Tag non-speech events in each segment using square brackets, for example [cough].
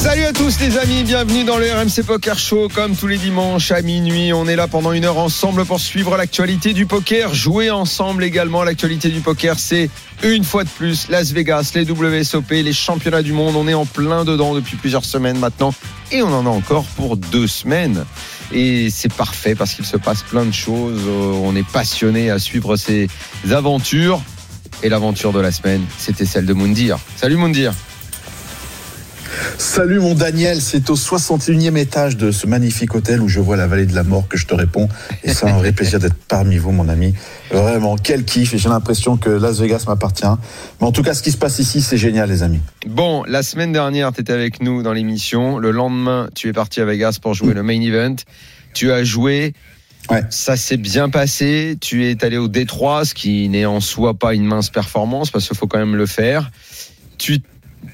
Salut à tous les amis, bienvenue dans le RMC Poker Show. Comme tous les dimanches à minuit, on est là pendant une heure ensemble pour suivre l'actualité du poker, jouer ensemble également. L'actualité du poker, c'est une fois de plus Las Vegas, les WSOP, les championnats du monde. On est en plein dedans depuis plusieurs semaines maintenant et on en a encore pour deux semaines. Et c'est parfait parce qu'il se passe plein de choses. Euh, On est passionné à suivre ces aventures. Et l'aventure de la semaine, c'était celle de Moundir. Salut Moundir. Salut mon Daniel, c'est au 61e étage de ce magnifique hôtel où je vois la vallée de la mort que je te réponds. Et c'est un vrai plaisir d'être parmi vous, mon ami. Vraiment, quel kiff. Et j'ai l'impression que Las Vegas m'appartient. Mais en tout cas, ce qui se passe ici, c'est génial, les amis. Bon, la semaine dernière, tu étais avec nous dans l'émission. Le lendemain, tu es parti à Vegas pour jouer le main event. Tu as joué. Ouais. Ça s'est bien passé. Tu es allé au Détroit, ce qui n'est en soi pas une mince performance parce qu'il faut quand même le faire. Tu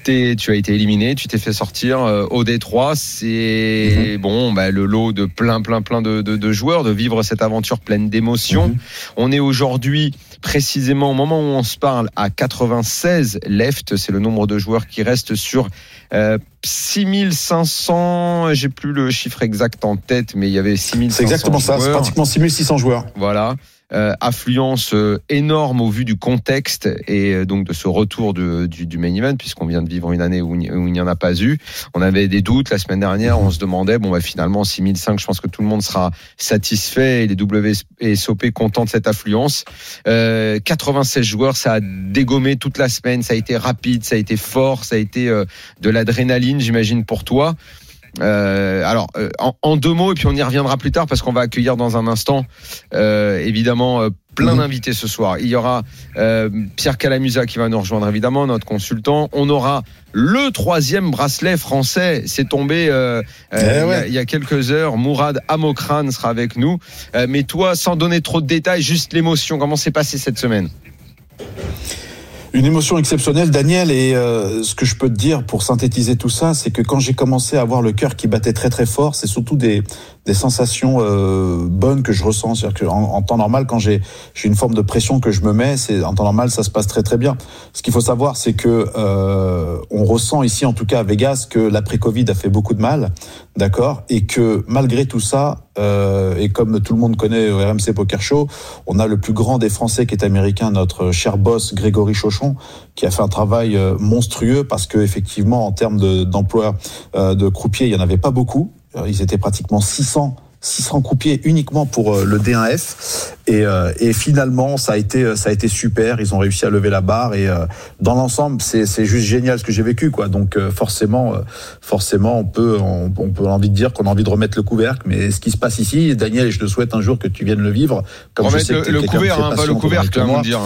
tu as été éliminé, tu t'es fait sortir euh, au Détroit. C'est bon, bah, le lot de plein, plein, plein de, de- de joueurs, de vivre cette aventure pleine d'émotions. Mhm. On est aujourd'hui précisément au moment où on se parle à 96 left, c'est le nombre de joueurs qui restent sur euh, 6500, j'ai plus le chiffre exact en tête, mais il y avait 6500 C'est exactement ça. C'est pratiquement 6600 joueurs. Voilà. Euh, affluence euh, énorme au vu du contexte et euh, donc de ce retour du, du main event puisqu'on vient de vivre une année où, où il n'y en a pas eu. On avait des doutes la semaine dernière, on se demandait bon bah finalement 6005, je pense que tout le monde sera satisfait et les WSOP contents de cette affluence. Euh, 96 joueurs, ça a dégommé toute la semaine, ça a été rapide, ça a été fort, ça a été euh, de l'adrénaline, j'imagine pour toi. Euh, alors, euh, en, en deux mots, et puis on y reviendra plus tard parce qu'on va accueillir dans un instant, euh, évidemment, euh, plein Mhm. d'invités ce soir. Il y aura euh, Pierre Calamusa qui va nous rejoindre, évidemment, notre consultant. On aura le troisième bracelet français. C'est tombé euh, euh, Eh il, y a, il y a quelques heures. Mourad Amokran sera avec nous. Euh, mais toi, sans donner trop de détails, juste l'émotion. Comment s'est passé cette semaine? Une émotion exceptionnelle, Daniel. Et euh, ce que je peux te dire pour synthétiser tout ça, c'est que quand j'ai commencé à avoir le cœur qui battait très très fort, c'est surtout des, des sensations euh, bonnes que je ressens. C'est-à-dire qu'en en temps normal, quand j'ai une forme de pression que je me mets, c'est en temps normal, ça se passe très très bien. Ce qu'il faut savoir, c'est que euh, on ressent ici, en tout cas à Vegas, que l'après-Covid a fait beaucoup de mal, d'accord, et que malgré tout ça, euh, et comme tout le monde connaît au RMC Poker Show, on a le plus grand des Français qui est américain, notre cher boss Grégory Chauchon, qui a fait un travail euh, monstrueux parce que effectivement, en termes de- d'emploi euh, de croupiers, il y en avait pas beaucoup. Euh, Ils étaient pratiquement 600. 600 croupiers uniquement pour euh, le D1F et, euh, et finalement ça a été euh, ça a été super. Ils ont réussi à lever la barre. Et euh, dans l'ensemble c'est juste génial ce que j'ai vécu quoi. Donc euh, forcément euh, forcément on peut on, on peut envie de dire qu'on a envie de remettre le couvercle. Mais ce qui se passe ici Daniel je te souhaite un jour que tu viennes le vivre. Comme je Remettre sais que le, t'es le quelqu'un de couvert, très hein, pas le couvercle, hein, dire.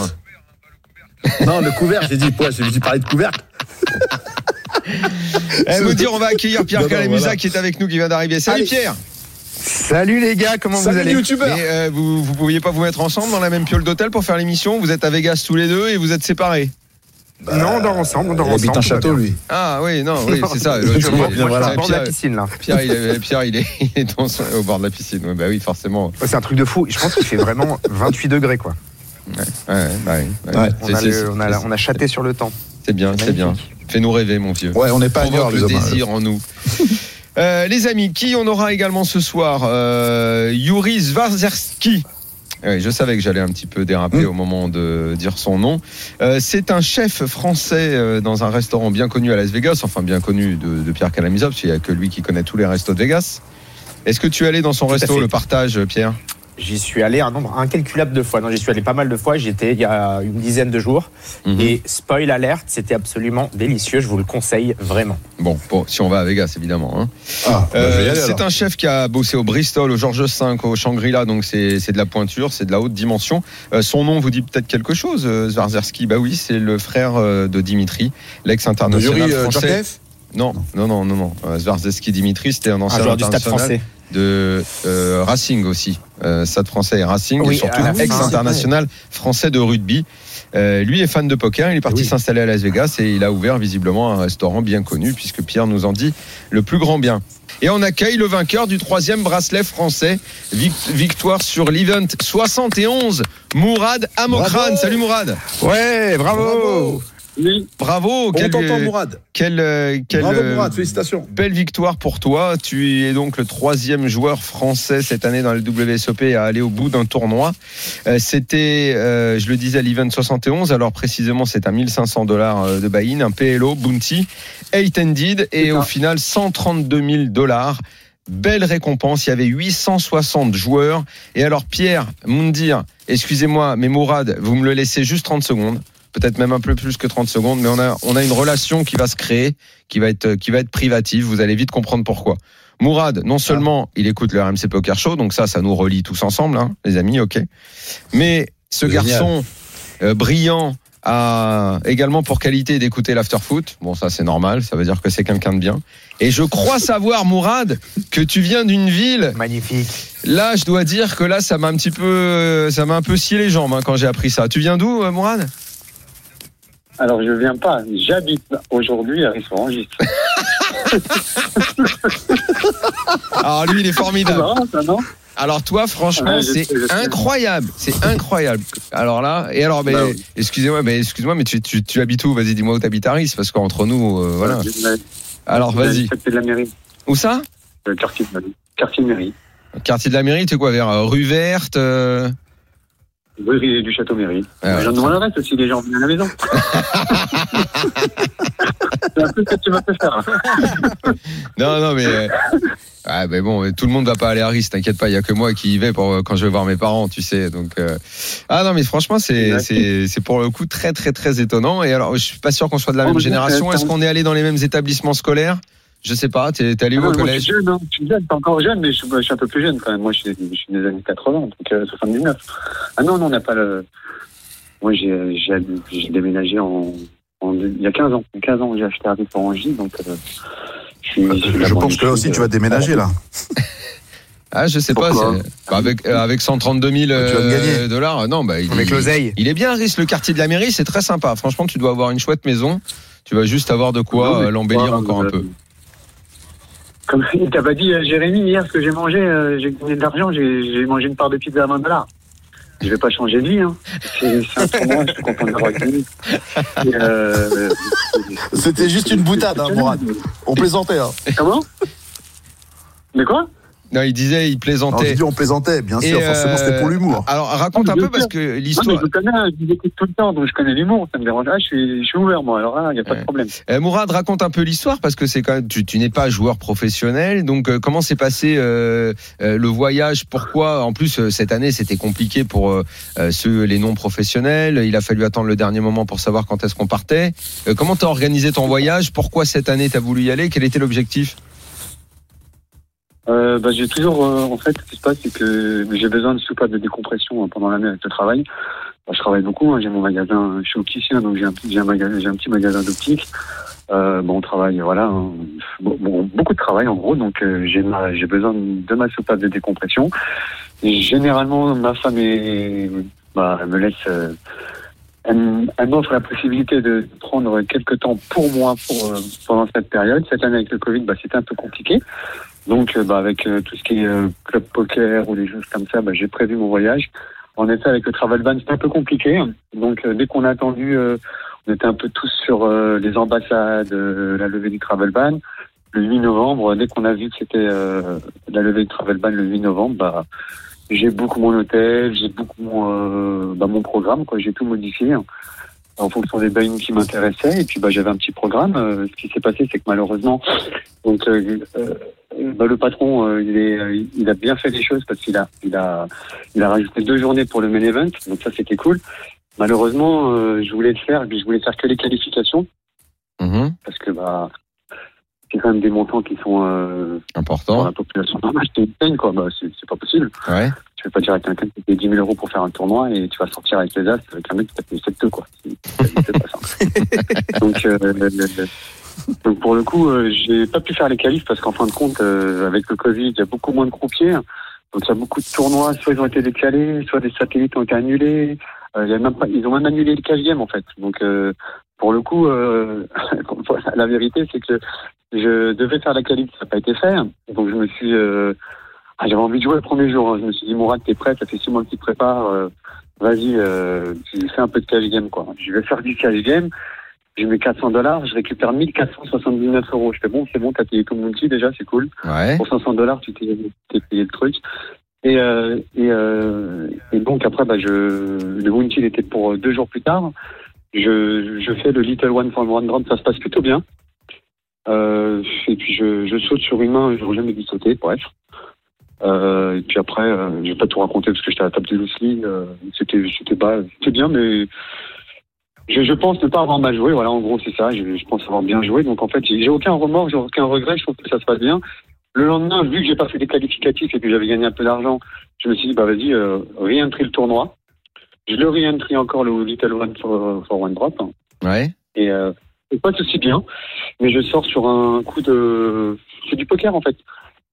Non, le couvercle, j'ai dit, ouais, j'ai dit parler de couvercle. [laughs] Eh, vous dire, on va accueillir Pierre Calamusa voilà. qui est avec nous, qui vient d'arriver. Salut Allez. Pierre. Salut les gars, comment Salut vous allez youtubeur. Mais euh, vous vous pouviez pas vous mettre ensemble dans la même piole d'hôtel pour faire l'émission? Vous êtes à Vegas tous les deux et vous êtes séparés. Non, on dort ensemble, on dort Il habite ensemble. un tout va château, lui. Ah oui, non, oui, c'est ça. [laughs] Voilà. au bord de la Pierre, piscine là. Pierre, il est, Pierre, il est, il est dans son- au bord de la piscine. Ouais, bah oui, forcément. C'est un truc de fou. Je pense qu'il fait vraiment 28 degrés quoi. Ouais, ouais, bah oui, ouais. Ouais. On C'est- a, le- on a, on a chaté sur le temps. C'est bien, c'est bien. Fais-nous rêver, mon vieux. Ouais, on n'est pas les le hein. désir en nous. [laughs] Euh, les amis, qui on aura également ce soir? Euh, Yuri Zvarzerski. Oui, je savais que j'allais un petit peu déraper Mm. au moment de dire son nom. Euh, c'est un chef français euh, dans un restaurant bien connu à Las Vegas, enfin bien connu de, de Pierre Calamisa, parce qu'il n'y a que lui qui connaît tous les restos de Vegas. Est-ce que tu es allé dans son Tout resto, le partage, Pierre? J'y suis allé un nombre incalculable de fois. Non, j'y suis allé pas mal de fois. J'y étais il y a une dizaine de jours. Mhm. Et spoil alerte, c'était absolument délicieux. Je vous le conseille vraiment. Bon, bon, si on va à Vegas, évidemment. hein. Ah, bah, Euh, c'est un chef qui a bossé au Bristol, au Georges V, au Shangri-La, donc c'est c'est de la pointure, c'est de la haute dimension. Euh, son nom vous dit peut-être quelque chose, euh, Zvarzerski Bah oui, c'est le frère de Dimitri, De l'ex-international Yuri euh, français. Djorkaeff? Non, non, non, non, non. Euh, Zvarzerski Dimitri, c'était un ancien Un joueur du stade international. français. De euh, Racing aussi. Euh, Stade français et Racing, Oui, et surtout ex-international français de rugby. Euh, lui est fan de poker, il est parti Oui. s'installer à Las Vegas et il a ouvert visiblement un restaurant bien connu puisque Pierre nous en dit le plus grand bien. Et on accueille le vainqueur du troisième bracelet français, Vic- victoire sur l'event 71, Mourad Amokran. Bravo. Salut Mourad. Ouais, bravo. Bravo. On quel- t'entend, Mourad. quel, euh, quel, Bravo, euh, Mourad. Félicitations. Belle victoire pour toi. Tu es donc le troisième joueur français cette année dans le WSOP à aller au bout d'un tournoi. Euh, C'était, euh, je le disais, l'event 71. Alors précisément, c'est un 1500 dollars de buy-in, un PLO, Bounty, 8 ended et au final 132 000 dollars. Belle récompense. Il y avait 860 joueurs. Et alors, Pierre, Moundir, excusez-moi, mais Mourad, vous me le laissez juste 30 secondes. Peut-être même un peu plus que 30 secondes, mais on a, on a une relation qui va se créer, qui va être, qui va être privative. Vous allez vite comprendre pourquoi. Mourad, non seulement il écoute le RMC Poker Show, donc ça, ça nous relie tous ensemble, hein, les amis, ok. Mais ce Génial. garçon euh, brillant a également pour qualité d'écouter l'afterfoot. Bon, ça c'est normal, ça veut dire que c'est quelqu'un de bien. Et je crois savoir, Mourad, que tu viens d'une ville. Magnifique. Là, je dois dire que là, ça m'a un petit peu, ça m'a un peu scié les jambes hein, quand j'ai appris ça. Tu viens d'où, euh, Mourad? Alors, je viens pas. J'habite aujourd'hui à Rissorangis. [laughs] Alors lui, il est C'est formidable. ça, non? Alors toi, franchement, Ouais, c'est incroyable, c'est incroyable. Alors là, et alors, mais Bah oui. excusez-moi, mais excuse-moi, mais tu, tu, tu habites où? Vas-y, dis-moi où t'habites à Ris, parce qu'entre nous, euh, voilà. Alors vas-y. C'était de la mairie. Où ça? Le quartier de mairie. Quartier de mairie. Quartier de la mairie, tu es quoi Vers euh, rue verte euh, Rue du Château Mairie. Ah ouais. J'en demande l'adresse aussi, les gens viennent à la maison. [laughs] c'est un peu ce que tu vas te faire. Non, non, mais. euh, Ah, mais bon, tout le monde va pas aller à Ris, t'inquiète pas, il y a que moi qui y vais pour, euh, quand je vais voir mes parents, tu sais. Donc, euh, Ah non, mais franchement, c'est, c'est, c'est pour le coup très, très, très étonnant. Et alors, je suis pas sûr qu'on soit de la Oh, même génération. Est-ce qu'on est allé dans les mêmes établissements scolaires? Je sais pas, t'es, allé où Ah, au je collège suis jeune, hein. je suis jeune, t'es encore jeune, mais je, suis- je suis un peu plus jeune quand même. Moi, je suis, je suis des années 80, donc euh, 79. Ah non, non, on n'a pas le. Moi, j'ai, déménagé en, en- il y a 15 ans. Il y a 15 ans, j'ai acheté un donc euh, je suis. je suis de la Je pense que là aussi, tu vas euh, déménager, là. [laughs] Ah, je sais pas. Pourquoi bah, avec, euh, avec 132 000 Tu vas me euh, dollars, non, bah, il, Avec il- l'oseille. il est bien, Ris, le quartier de la mairie, c'est très sympa. Franchement, tu dois avoir une chouette maison. Tu vas juste avoir de quoi mais euh, l'embellir encore un euh, peu. Comme [laughs] t'as pas dit, euh, Jérémy, hier, ce que j'ai mangé, euh, j'ai gagné de l'argent, j'ai mangé une part de pizza à 20 dollars. Je vais pas changer de vie, hein. C'est un tournoi, je suis content d'avoir gagné. Euh, C'était juste une boutade, hein, Mourad. On plaisantait, hein. Comment? Mais quoi? Non, il disait, il plaisantait. dit on plaisantait, bien sûr, Et, forcément, c'était pour euh, l'humour. Alors raconte un peu parce que l'histoire. je connais, je vous écoute tout le temps, donc je connais l'humour, ça me dérange pas, je suis, je suis ouvert, moi, alors là, il n'y a pas Ouais. de problème. Euh, Mourad raconte un peu l'histoire parce que c'est quand même tu, tu n'es pas joueur professionnel donc euh, comment s'est passé euh, euh, le voyage? Pourquoi? En plus euh, cette année c'était compliqué pour ceux les non professionnels il a fallu attendre le dernier moment pour savoir quand est-ce qu'on partait Euh, comment t'as organisé ton voyage? Pourquoi cette année t'as voulu y aller? Quel était l'objectif? Euh, bah, j'ai toujours, euh, en fait, ce qui se passe, c'est que j'ai besoin de soupape de décompression euh, pendant l'année avec le travail. Bah, je travaille beaucoup, hein, j'ai mon magasin, je suis opticien, donc j'ai un, un, magasin, j'ai un petit magasin d'optique. Euh, bon, on travaille, voilà, hein, bon, beaucoup de travail en gros, donc euh, j'ai j'ai besoin de ma soupape de décompression. Généralement, ma femme est, bah, elle me laisse, euh, elle, m'offre la possibilité de prendre quelques temps pour moi pour, euh, pendant cette période. Cette année avec le Covid, bah, c'était un peu compliqué. Donc, euh, bah, avec euh, tout ce qui est euh, club poker ou des choses comme ça, bah, j'ai prévu mon voyage. En effet, avec le travel ban, c'était un peu compliqué. Donc, dès qu'on a attendu, on était un peu tous sur les ambassades, la levée du travel ban. Le 8 novembre, dès qu'on a vu que c'était la levée du travel ban le 8 novembre, bah, j'ai beaucoup mon hôtel, j'ai beaucoup mon, euh, bah, mon programme, quoi. J'ai tout modifié hein, en fonction des bains qui m'intéressaient. Et puis, bah, j'avais un petit programme. Euh, ce qui s'est passé, c'est que malheureusement, donc, euh, euh, bah, le patron, euh, il, est, euh, il a bien fait les choses parce qu'il a, il a, il a rajouté deux journées pour le main event, donc ça c'était cool. Malheureusement, euh, je voulais le faire, je voulais faire que les qualifications Mhm. parce que bah, c'est quand même des montants qui sont euh, pour important la population normale, c'est une peine quoi. Bah, c'est pas possible. ouais Tu peux pas dire à quelqu'un qui paye 10 000 euros pour faire un tournoi et tu vas sortir avec les as avec un mec qui t'a payé 7 quoi. C'est c'est pas. [laughs] Donc, euh, Donc pour le coup, euh, j'ai pas pu faire les qualifs parce qu'en fin de compte, euh, avec le Covid, il y a beaucoup moins de croupiers. Donc il y a beaucoup de tournois, soit ils ont été décalés, soit des satellites ont été annulés. Euh, il y a même pas, ils ont même annulé le quatrième en fait. Donc euh, pour le coup, euh, [laughs] la vérité c'est que je devais faire la qualif, ça n'a pas été fait. Donc je me suis, euh, ah, j'avais envie de jouer le premier jour. hein. Je me suis dit Mourad, t'es prêt, ça fait six mois que tu te prépares. euh, Vas-y, tu fais un peu de cash game quoi. Je vais faire du cash game. Je mets 400 dollars, je récupère 1479 euros. Je fais bon, c'est bon, t'as payé ton multi déjà, c'est cool. Ouais. Pour 500 dollars, tu t'es payé le truc. Et, et, et donc après, bah, je, le bounty il était pour deux jours plus tard. Je, je fais le Little One for One Drop, ça se passe plutôt bien. Euh, et puis je, je saute sur une main, je n'aurais jamais dû sauter, bref. Euh, et puis après, euh, je vais pas tout raconter parce que j'étais à la table de Lucy. Euh, c'était, c'était pas, c'était bien, mais je, je pense ne pas avoir mal joué. Voilà, en gros, c'est ça. Je, pense avoir bien joué. Donc en fait, j'ai aucun remords, j'ai aucun regret. Je trouve que ça se passe bien. Le lendemain, vu que j'ai pas fait des qualificatifs et que j'avais gagné un peu d'argent, je me suis dit bah vas-y, euh, re-entry le tournoi. Je le re-entry encore le Little One for, for One Drop Ouais. et euh, pas aussi bien, mais je sors sur un coup de c'est du poker en fait.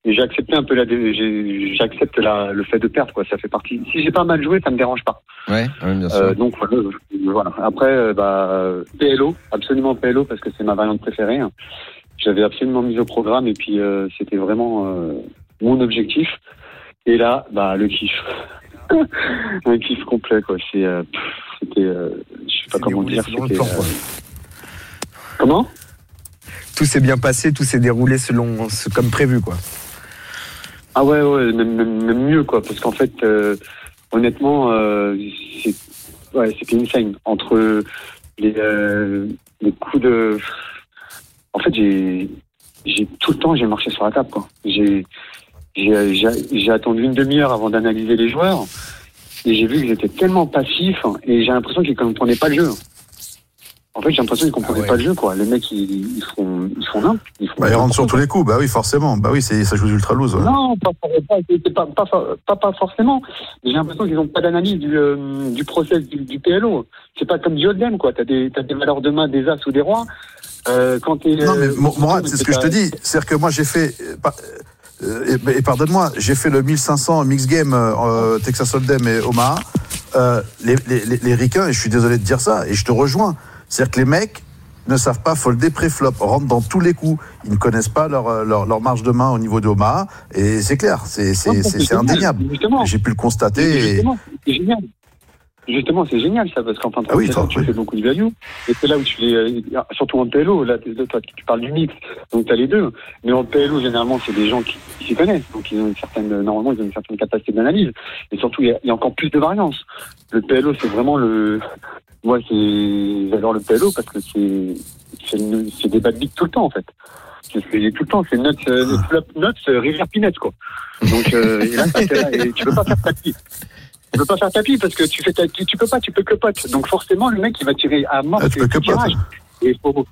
Et j'ai accepté un peu la j'accepte la le fait de perdre quoi, ça fait partie. Si j'ai pas mal joué, ça me dérange pas. Ouais, ouais, bien sûr. Euh, donc voilà, voilà. Après euh, bah PLO, absolument PLO parce que c'est ma variante préférée. hein. J'avais absolument mis au programme et puis euh, c'était vraiment euh, mon objectif. Et là, bah le kiff. Un kiff complet quoi, c'est euh, c'était euh, je sais pas comment dire, selon le c'était, plan, euh, quoi. Comment? Tout s'est bien passé, tout s'est déroulé selon ce- comme prévu, quoi. Ah ouais, ouais, même, mieux, quoi, parce qu'en fait, euh, honnêtement, euh, c'est, ouais, c'était insane. Entre les, euh, les coups de. En fait, j'ai, j'ai tout le temps, j'ai marché sur la table, quoi. J'ai, j'ai, attendu une demi-heure avant d'analyser les joueurs, et j'ai vu qu'ils étaient tellement passifs, et j'ai l'impression qu'ils comprenaient pas le jeu. En fait, j'ai l'impression qu'ils comprenaient Ah ouais. pas le jeu, quoi. Les mecs, ils, ils font, ils font ils font Bah, il rentre sur tous les coups. Bah oui, forcément. Bah oui, ça joue ultra loose. ouais. non, pas, forcément. J'ai l'impression qu'ils n'ont pas d'analyse du, euh, du process du, du PLO. C'est pas comme du Hold'em, quoi. T'as des, t'as des valeurs de main, des as ou des rois. Euh, quand Non, mais euh, c'est ce que je te dis. C'est-à-dire que moi, j'ai fait. Euh, euh, et, et pardonne-moi, j'ai fait le 1500 mix game euh, Texas Hold'em et Omaha. Euh, les, les, les, les ricains, et je suis désolé de dire ça, et je te rejoins. C'est-à-dire que les mecs ne savent pas folder pré-flop, rentrent dans tous les coups. Ils ne connaissent pas leur, euh, leur, leur marge de main au niveau de Omaha. Et c'est clair, c'est, indéniable. J'ai pu le constater. C'est génial. Justement, c'est génial ça, parce qu'en fin de Ah oui, compte, tu oui. fais beaucoup de value. Et c'est là où tu les, euh, surtout en PLO, là, toi, tu parles du mix, donc tu as les deux. Mais en PLO, généralement, c'est des gens qui, qui s'y connaissent. Donc ils ont une certaine, normalement, ils ont une certaine capacité d'analyse. Et surtout, il y, a, il y a encore plus de variance. Le PLO, c'est vraiment le, moi, c'est, j'adore le PLO parce que c'est, c'est, des bad beats tout le temps, en fait. C'est tout le temps, c'est nuts, euh, flop nuts, euh, rivière pinette, quoi. Donc, euh, et là, là, et tu peux pas faire tapis. Tu peux pas faire tapis parce que tu fais ta, tu, tu peux pas, tu peux que pote. Donc forcément, le mec, il va tirer à mort Ah, tu peux que tirages. Et faut,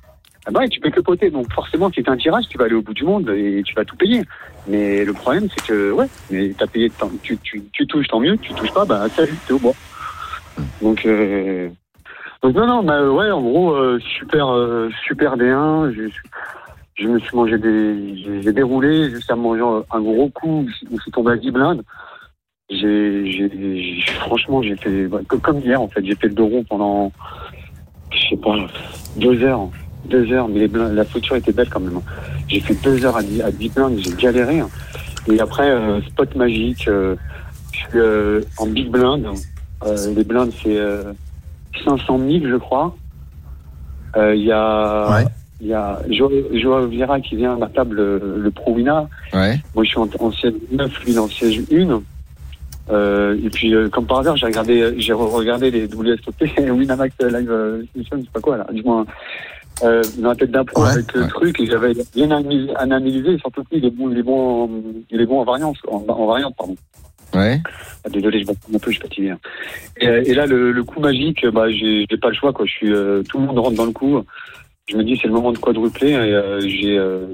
ah bah ouais, tu peux que poter. Donc forcément, si t'as un tirage, tu vas aller au bout du monde et tu vas tout payer. Mais le problème, c'est que, ouais, mais t'as payé, tant- tu, tu, tu touches, tant mieux. Tu touches pas, bah salut, t'es au bois. Donc, euh, donc non, non, bah ouais, en gros, euh, super, euh, super D1. Je, je me suis mangé des, j'ai- j'ai déroulé jusqu'à manger un gros coup où je suis tombé à 10 blindes. J'ai, franchement, j'ai fait, bah, comme, hier, en fait, j'ai fait le dos rond pendant, je sais pas, deux heures. Deux heures, mais les blindes- la photo était belle quand même. J'ai fait deux heures à 10, à 10 blindes, j'ai galéré. hein. Et après, euh, spot magique, euh, je suis euh, en big blind. Euh, les blindes, c'est euh, 500 000, je crois. Euh, Il y a, Ouais. il y a Jo- Joao Vieira qui vient à ma table, le, le Pro Wina. Ouais. Moi, je suis en, en siège 9, lui, en siège 1. Euh, et puis, euh, comme par hasard, j'ai regardé, j'ai regardé les WSOP, Winamax Live euh, je sais pas quoi, là, du moins, euh, dans la tête d'un pro Ouais, avec le ouais. truc, et j'avais bien analysé, surtout qu'il est bon, il est bon, en, il est bon en variance, en, en variante, pardon. Ouais. Ah, désolé, je bats un peu, je suis fatigué. hein. Et, euh, et là, le, le coup magique, bah, j'ai j'ai pas le choix, quoi. Je suis, euh, tout le monde rentre dans le coup. Je me dis, c'est le moment de quadrupler. Et euh, j'ai euh,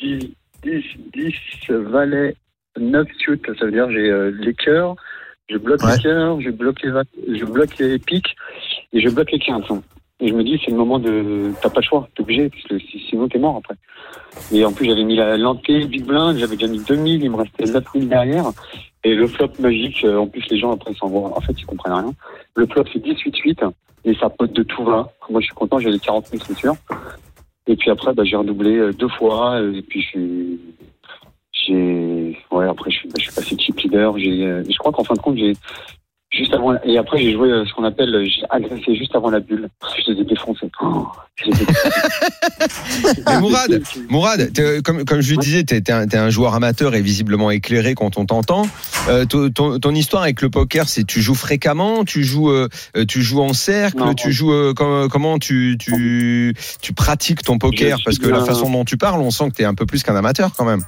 10, 10, 10 valets, 9 suites. Ça veut dire, j'ai euh, les cœurs, je bloque Ouais. les cœurs, je bloque les, je bloque les piques et je bloque les quintes. Et je me dis, c'est le moment de. T'as pas le choix, t'es obligé, parce que si- sinon t'es mort après. Et en plus, j'avais mis la l'entrée, Big Blind, j'avais déjà mis 2000, il me restait 9000 derrière. Et le flop magique, euh, en plus, les gens après s'en vont. En fait, ils comprennent rien. Le flop, c'est 18-8 et ça pote de tout va. Moi, je suis content, j'ai les 40 000, c'est sûr. Et puis après, bah, j'ai redoublé euh, deux fois. Et puis, je suis. J'ai. Ouais, après, je suis, je suis passé chip leader. J'ai, euh, je crois qu'en fin de compte, j'ai. Juste avant. Et après, j'ai joué euh, ce qu'on appelle. euh, J'ai agressé juste avant la bulle. Je les ai défoncés. Oh. [laughs] Mais Mourad, Mourad, t'es- comme, comme je le disais, tu es, un, t'es un joueur amateur et visiblement éclairé quand on t'entend. Euh, ton, histoire avec le poker, c'est tu joues fréquemment, tu joues, euh, tu joues en cercle, Non. tu joues euh, com- comment tu, tu, tu pratiques ton poker? Parce que la façon dont tu parles, on sent que tu es un peu plus qu'un amateur quand même.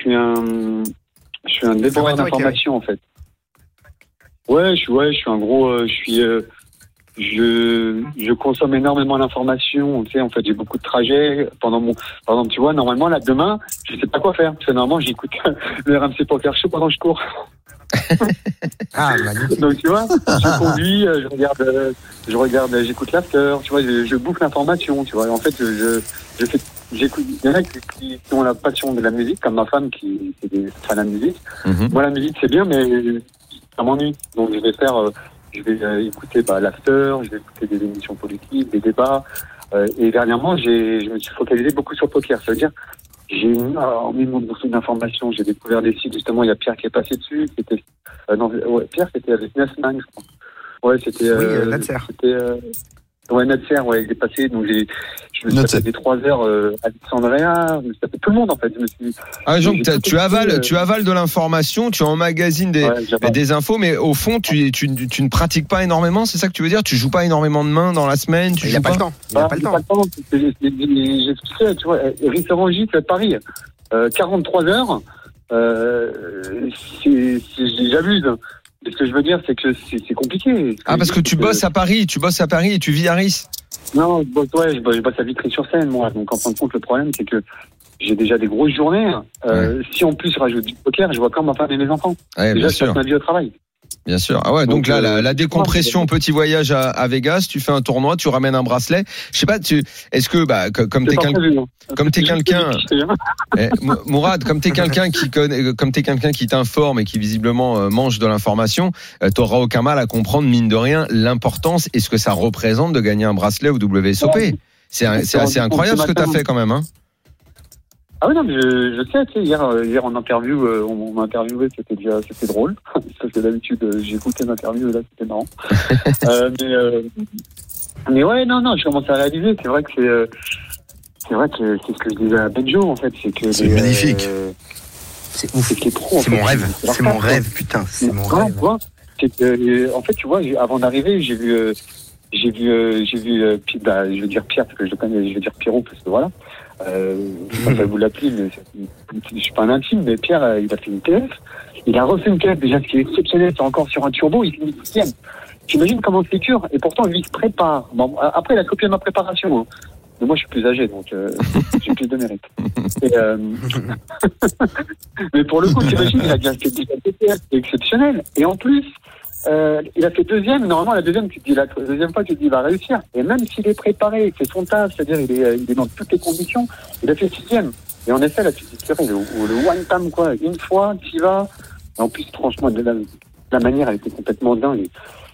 Je suis un, je suis un dévoreur Amateur d'informations en fait. Ouais, je suis, ouais, je suis un gros, euh, je suis, euh, je, je consomme énormément d'informations. Tu sais, en fait, j'ai beaucoup de trajets pendant mon, par exemple, tu vois, normalement là demain, je sais pas quoi faire. Parce que normalement, j'écoute [laughs] le RMC Poker Show pendant que je cours. [laughs] Ah. Donc tu vois, je [laughs] conduis, euh, je regarde, je regarde, j'écoute l'after, tu vois, je, je bouffe l'information, tu vois. En fait, je, je fais, j'écoute. Il y en a qui, qui ont la passion de la musique, comme ma femme qui est des fans de musique. Mhm. Moi, la musique c'est bien, mais ça m'ennuie. Donc je vais faire, euh, je vais euh, écouter bah, l'after, je vais écouter des émissions politiques, des débats. Euh, et dernièrement, j'ai, je me suis focalisé beaucoup sur le poker. Ça veut dire, j'ai énormément de d'informations. J'ai découvert des sites. Justement, il y a Pierre qui est passé dessus. C'était, euh, non, ouais, Pierre, c'était avec Nesman, je crois. Ouais, c'était. Oui, euh, euh. C'était. Euh, ouais, Natser, ouais, il est passé. Donc j'ai, je me suis tapé des trois heures. Euh, Alexandria, je me suis tapé tout le monde en fait. Je me suis. Ah, donc tu avales, euh, tu avales de l'information, tu emmagasines des, ouais, des infos, mais au fond, tu, tu, tu ne pratiques pas énormément. C'est ça que tu veux dire? Tu joues pas énormément de mains dans la semaine Tu Il joues a pas le temps. Il a Ah, pas le j'ai temps. Pas le temps. J'expliquais, tu vois, Risserangis à Paris, euh, 43 heures, euh, c'est, c'est- j'abuse. Ce que je veux dire, c'est que c'est, compliqué. Ah, parce que tu bosses à Paris, tu bosses à Paris et tu vis à Ris. Non, je bosse, ouais, je bosse, je bosse à Vitry-sur-Seine, moi. Donc, en fin de compte, le problème, c'est que j'ai déjà des grosses journées. Euh, Si en plus je rajoute du poker, je vois quand ma femme et mes enfants. Ouais, déjà, bien je passe ma vie au travail. Bien sûr. Ah ouais, donc, Donc, là, la, euh, la décompression, petit voyage à, à Vegas, tu fais un tournoi, tu ramènes un bracelet. Je sais pas, tu, est-ce que, bah, co- comme t'es quelqu'un, comme t'es quelqu'un-. [laughs] Eh, Mourad, comme t'es quelqu'un qui connaît, euh, comme t'es quelqu'un qui t'informe et qui visiblement euh, mange de l'information, t'auras aucun mal à comprendre mine de rien l'importance et ce que ça représente de gagner un bracelet au WSOP. C'est c'est assez incroyable ce que t'as fait quand même. Hein. Ah oui, non, mais je, je sais, tu sais, hier, euh, hier en interview, euh, on, m'a interviewé, c'était déjà, c'était drôle. [laughs] Parce que d'habitude, euh, écouté l'interview et là, c'était marrant. [laughs] euh, mais, euh, mais ouais, non, non, je commence à réaliser, c'est vrai que c'est, euh, c'est vrai que c'est ce que je disais à Benjo, en fait, c'est que. C'est les, magnifique. C'est ouf. c'est pros, C'est fait, mon rêve. C'est mon rêve, putain. C'est mon rêve. tu vois, c'est que, en fait, tu vois, avant d'arriver, j'ai vu, euh, j'ai vu, euh, j'ai vu, euh, bah, je veux dire Pierre parce que je le connais, je veux dire Pierrot parce que voilà. Euh, si vous l'appelez, je suis pas un intime, mais Pierre, euh, il a fait une TF. Il a refait une TF, déjà, ce qui est exceptionnel, c'est encore sur un turbo, il finit sixième. J'imagine comment c'est dur, et pourtant, lui, il se prépare. Bon, après, il a copié ma préparation, hein. Mais moi, je suis plus âgé, donc euh, [laughs] j'ai plus de mérite. Et, euh, [laughs] mais pour le coup, t'imagines, il a bien fait déjà TF, c'est exceptionnel. Et en plus, euh, il a fait deuxième. Normalement, la deuxième, tu te dis, la deuxième fois, tu te dis, il va réussir. Et même s'il est préparé, c'est son taf, c'est-à-dire, il est, euh, il est dans toutes les conditions, il a fait sixième. Et en effet, là, tu te dis, le, le one time, quoi, une fois, tu y vas. En plus, franchement, de la, la manière, elle était complètement dingue.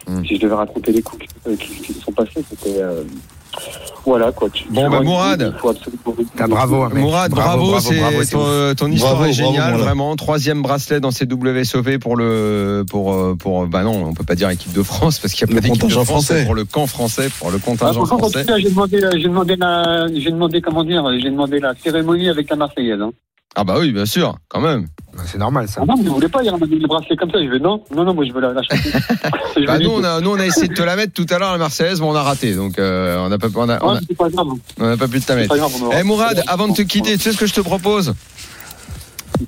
Mm. Si je devais raconter les coups qui, euh, qui, qui se sont passés, c'était, euh, voilà, quoi. Tu, Bon, tu bah, Mourad. Ah, bravo, hein, mec. Mourad, bravo, bravo, c'est bravo, c'est ton, histoire Bravo, est géniale, vraiment. Troisième bracelet dans ces WSOP pour le pour euh, pour bah non, on peut pas dire équipe de France parce qu'il y a Le pas d'équipe de contingent France français. pour le camp français, pour le Ah, contingent en français. j'ai demandé, la- j'ai demandé la, j'ai demandé comment dire, j'ai demandé la cérémonie avec la Marseillaise. Hein. Ah bah oui, bien sûr, quand même. C'est normal, ça. Ah non, mais vous voulez pas, il ramener le bracelet comme ça. Je vais non, non, non, moi je veux la, la [laughs] Bah nous on a nous on a essayé de te la mettre tout à l'heure la Marseillaise, mais on a raté, donc euh, on n'a pas on a, on Ouais, a, c'est pas grave. on a pas pu te la C'est mettre. pas grave. aura- Eh Mourad, avant de te quitter, tu sais ce que je te propose?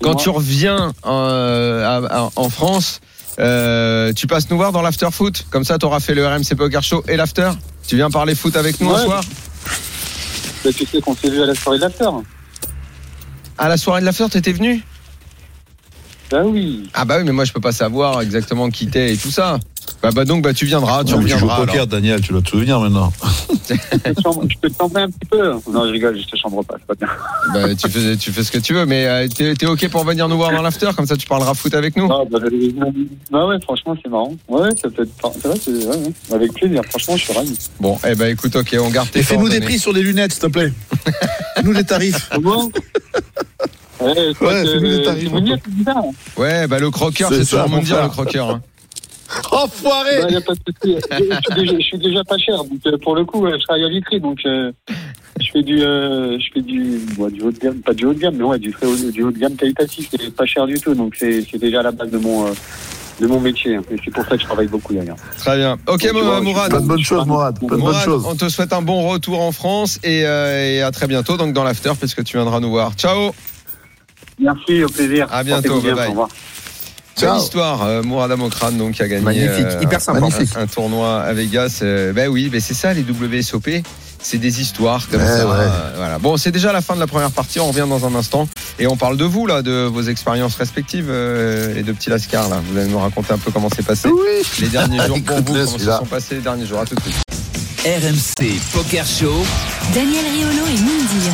Quand tu reviens euh, à- à- en France, euh, tu passes nous voir dans l'after foot. Comme ça, tu auras fait le RMC Poker Show et l'after. Tu viens parler foot avec nous un Ouais. soir? Bah, tu sais qu'on s'est vu à la soirée de l'after. À la soirée de l'after, t'étais venu? Bah oui. Ah bah oui, mais moi je peux pas savoir exactement qui t'es et tout ça. Bah, bah donc bah tu viendras, tu Non, mais tu joues au reviendras. poker, Daniel, tu dois te souvenir maintenant. Je peux te chambrer- un petit peu. Non, je rigole, je te chambre pas, c'est pas bien. Bah, tu fais tu fais ce que tu veux, mais euh, t'es t'es ok pour venir nous voir dans l'after, comme ça tu parleras foot avec nous. Ah, bah, bah ouais, franchement, c'est marrant. Ouais, ça peut être. C'est vrai, c'est ouais, ouais. Avec plaisir, franchement, je suis ravi. Bon, eh ben écoute, ok, on garde tes Et fais-nous des prix sur les lunettes, s'il te plaît. [laughs] Fais-nous les tarifs. Comment Ouais, je crois Ouais, des euh, tarifs, c'est Mounir qui dit ça. Ouais, bah le croqueur, C'est ça, toujours mon mon dire frère. le croqueur. hein. Enfoiré Bah, y a pas de souci. Je, je suis déjà, je suis déjà pas cher. Donc, euh, pour le coup, euh, je travaille à Vitry, donc euh, je fais du, euh, je fais du, ouais, du haut de gamme, pas du haut de gamme, mais ouais, du très haut, du haut de gamme qualitatif. C'est pas cher du tout, donc c'est c'est déjà la base de mon, euh, de mon métier. hein. Et c'est pour ça que je travaille beaucoup d'ailleurs. Très bien. Ok, vois, Mourad. Plein de bonnes choses, Mourad. Plein de bonnes choses. on te souhaite un bon retour en France et, euh, et à très bientôt donc dans l'after puisque tu viendras nous voir. Ciao. Merci, au plaisir. À bientôt, bye bye. Au revoir. Belle Ciao. histoire, euh, Mourad Amokran donc qui a gagné Magnifique, euh, hyper sympa. magnifique. un, un tournoi à Vegas. Euh, ben oui, ben c'est ça les WSOP. C'est des histoires comme Ouais, ça. ouais. Voilà. Bon, c'est déjà la fin de la première partie. On revient dans un instant et on parle de vous là, de vos expériences respectives, euh, les deux petits lascars là. Vous allez nous raconter un peu comment c'est passé Oui. les derniers [laughs] jours pour vous, comment se sont passés les derniers jours. À tout de suite. RMC Poker Show. Daniel Riolo et Mindir.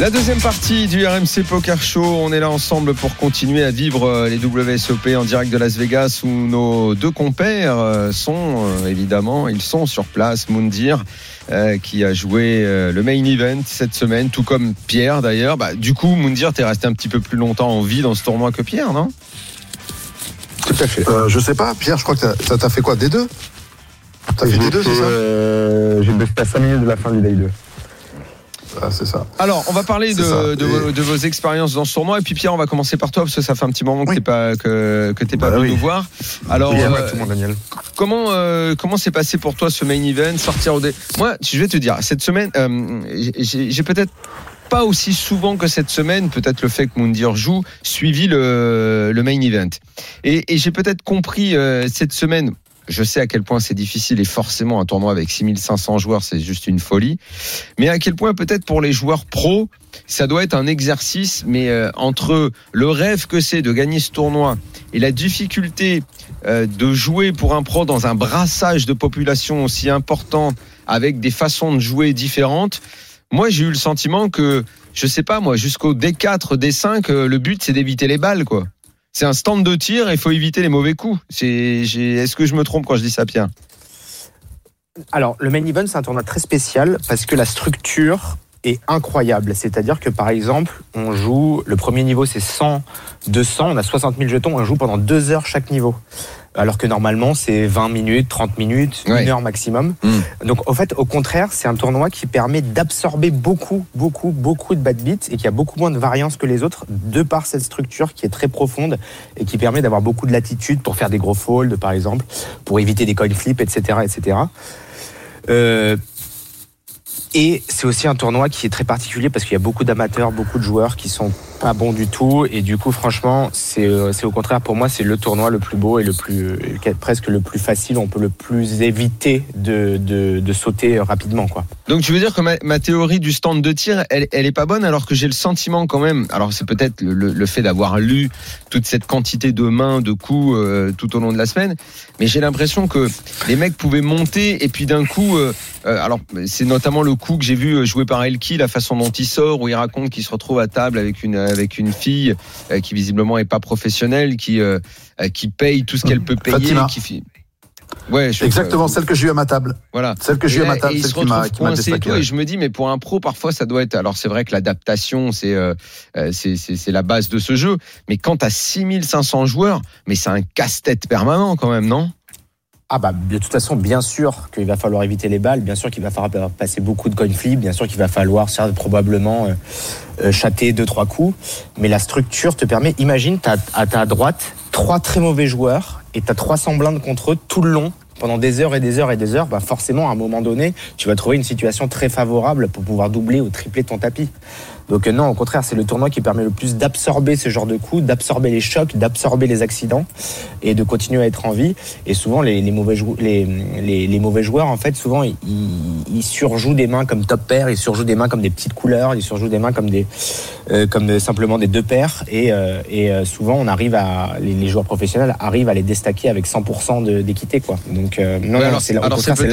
La deuxième partie du RMC Poker Show, on est là ensemble pour continuer à vivre euh, les WSOP en direct de Las Vegas où nos deux compères euh, sont euh, évidemment, ils sont sur place. Moundir qui a joué le main event cette semaine, tout comme Pierre d'ailleurs. Bah, du coup, Moundir, t'es resté un petit peu plus longtemps en vie dans ce tournoi que Pierre, non? Tout à fait. Euh, je sais pas, Pierre, je crois que t'as- ça t'a fait quoi? Des deux? T'as fait des deux, c'est ça? euh, J'ai bossé à 5 minutes de la fin du day 2. Ah, C'est ça. Alors, on va parler de, vos, de vos expériences dans ce tournoi. Et puis Pierre, on va commencer par toi parce que ça fait un petit moment que Oui. t'es pas que, que t'es pas Bah venu oui. nous voir. Alors, Oui, euh, tout le monde, Daniel. Comment euh, comment s'est passé pour toi ce main event sortir au dé... Moi, je vais te dire cette semaine, euh, j'ai j'ai peut-être pas aussi souvent que cette semaine, peut-être le fait que Moundir joue, suivi le, le main event. Et, et j'ai peut-être compris euh, cette semaine. Je sais à quel point c'est difficile et forcément un tournoi avec 6500 joueurs, c'est juste une folie. Mais à quel point peut-être pour les joueurs pros, ça doit être un exercice, mais euh, entre le rêve que c'est de gagner ce tournoi et la difficulté euh, de jouer pour un pro dans un brassage de population aussi important avec des façons de jouer différentes, moi j'ai eu le sentiment que, je sais pas moi, jusqu'au D4, D5, euh, le but c'est d'éviter les balles quoi. C'est un stand de tir et il faut éviter les mauvais coups. Est-ce que je me trompe quand je dis ça, Pierre? Alors, le main event, c'est un tournoi très spécial parce que la structure est incroyable. C'est-à-dire que, par exemple, on joue, le premier niveau, c'est 100, 200, on a 60 000 jetons, on joue pendant deux heures chaque niveau. Alors que normalement, c'est 20 minutes, 30 minutes, Ouais. une heure maximum. Mm. Donc, au fait, au contraire, c'est un tournoi qui permet d'absorber beaucoup, beaucoup, beaucoup de bad beats et qui a beaucoup moins de variance que les autres de par cette structure qui est très profonde et qui permet d'avoir beaucoup de latitude pour faire des gros folds, par exemple, pour éviter des coin flips, etc., etc. Euh, et c'est aussi un tournoi qui est très particulier parce qu'il y a beaucoup d'amateurs, beaucoup de joueurs qui sont pas bons du tout. Et du coup, franchement, c'est euh, c'est au contraire pour moi, c'est le tournoi le plus beau et le plus euh, presque le plus facile. On peut le plus éviter de, de, sauter rapidement, quoi. Donc tu veux dire que ma, théorie du stand de tir, elle, elle est pas bonne alors que j'ai le sentiment quand même. Alors c'est peut-être le, fait d'avoir lu toute cette quantité de mains, de coups euh, tout au long de la semaine, mais j'ai l'impression que les mecs pouvaient monter et puis d'un coup, euh, euh, alors c'est notamment le coup que j'ai vu euh, joué par Elki, la façon dont il sort où il raconte qu'il se retrouve à table avec une avec une fille euh, qui visiblement est pas professionnelle, qui euh, euh, qui paye tout ce qu'elle peut payer, Fatima. qui Ouais, je- Exactement, celle que j'ai eu à ma table. Voilà. Celle que j'ai eu à ma table, celle qui m'a et tout, et je me dis, mais pour un pro, parfois, ça doit être. Alors, c'est vrai que l'adaptation, c'est euh, c'est la base de ce jeu. Mais quand t'as 6500 joueurs, mais c'est un casse-tête permanent quand même, non? Ah bah de toute façon, bien sûr qu'il va falloir éviter les balles, bien sûr qu'il va falloir passer beaucoup de coin flip, bien sûr qu'il va falloir ça, probablement euh, euh, chater deux trois coups, mais la structure te permet. Imagine, t'as à ta droite trois très mauvais joueurs et t'as 300 blindes contre eux tout le long. Pendant des heures et des heures et des heures, bah forcément, à un moment donné, tu vas trouver une situation très favorable pour pouvoir doubler ou tripler ton tapis. Donc euh, non, au contraire, c'est le tournoi qui permet le plus d'absorber ce genre de coups, d'absorber les chocs, d'absorber les accidents et de continuer à être en vie. Et souvent, les, les mauvais, les, les, les mauvais joueurs, en fait, souvent, ils, ils surjouent des mains comme top pair, ils surjouent des mains comme des petites couleurs, ils surjouent des mains comme des, euh, comme de- simplement des deux paires. Et, euh, et euh, souvent, on arrive à, les, joueurs professionnels arrivent à les déstacker avec 100% de- d'équité, quoi. Donc euh, non, Ouais, non, alors- c'est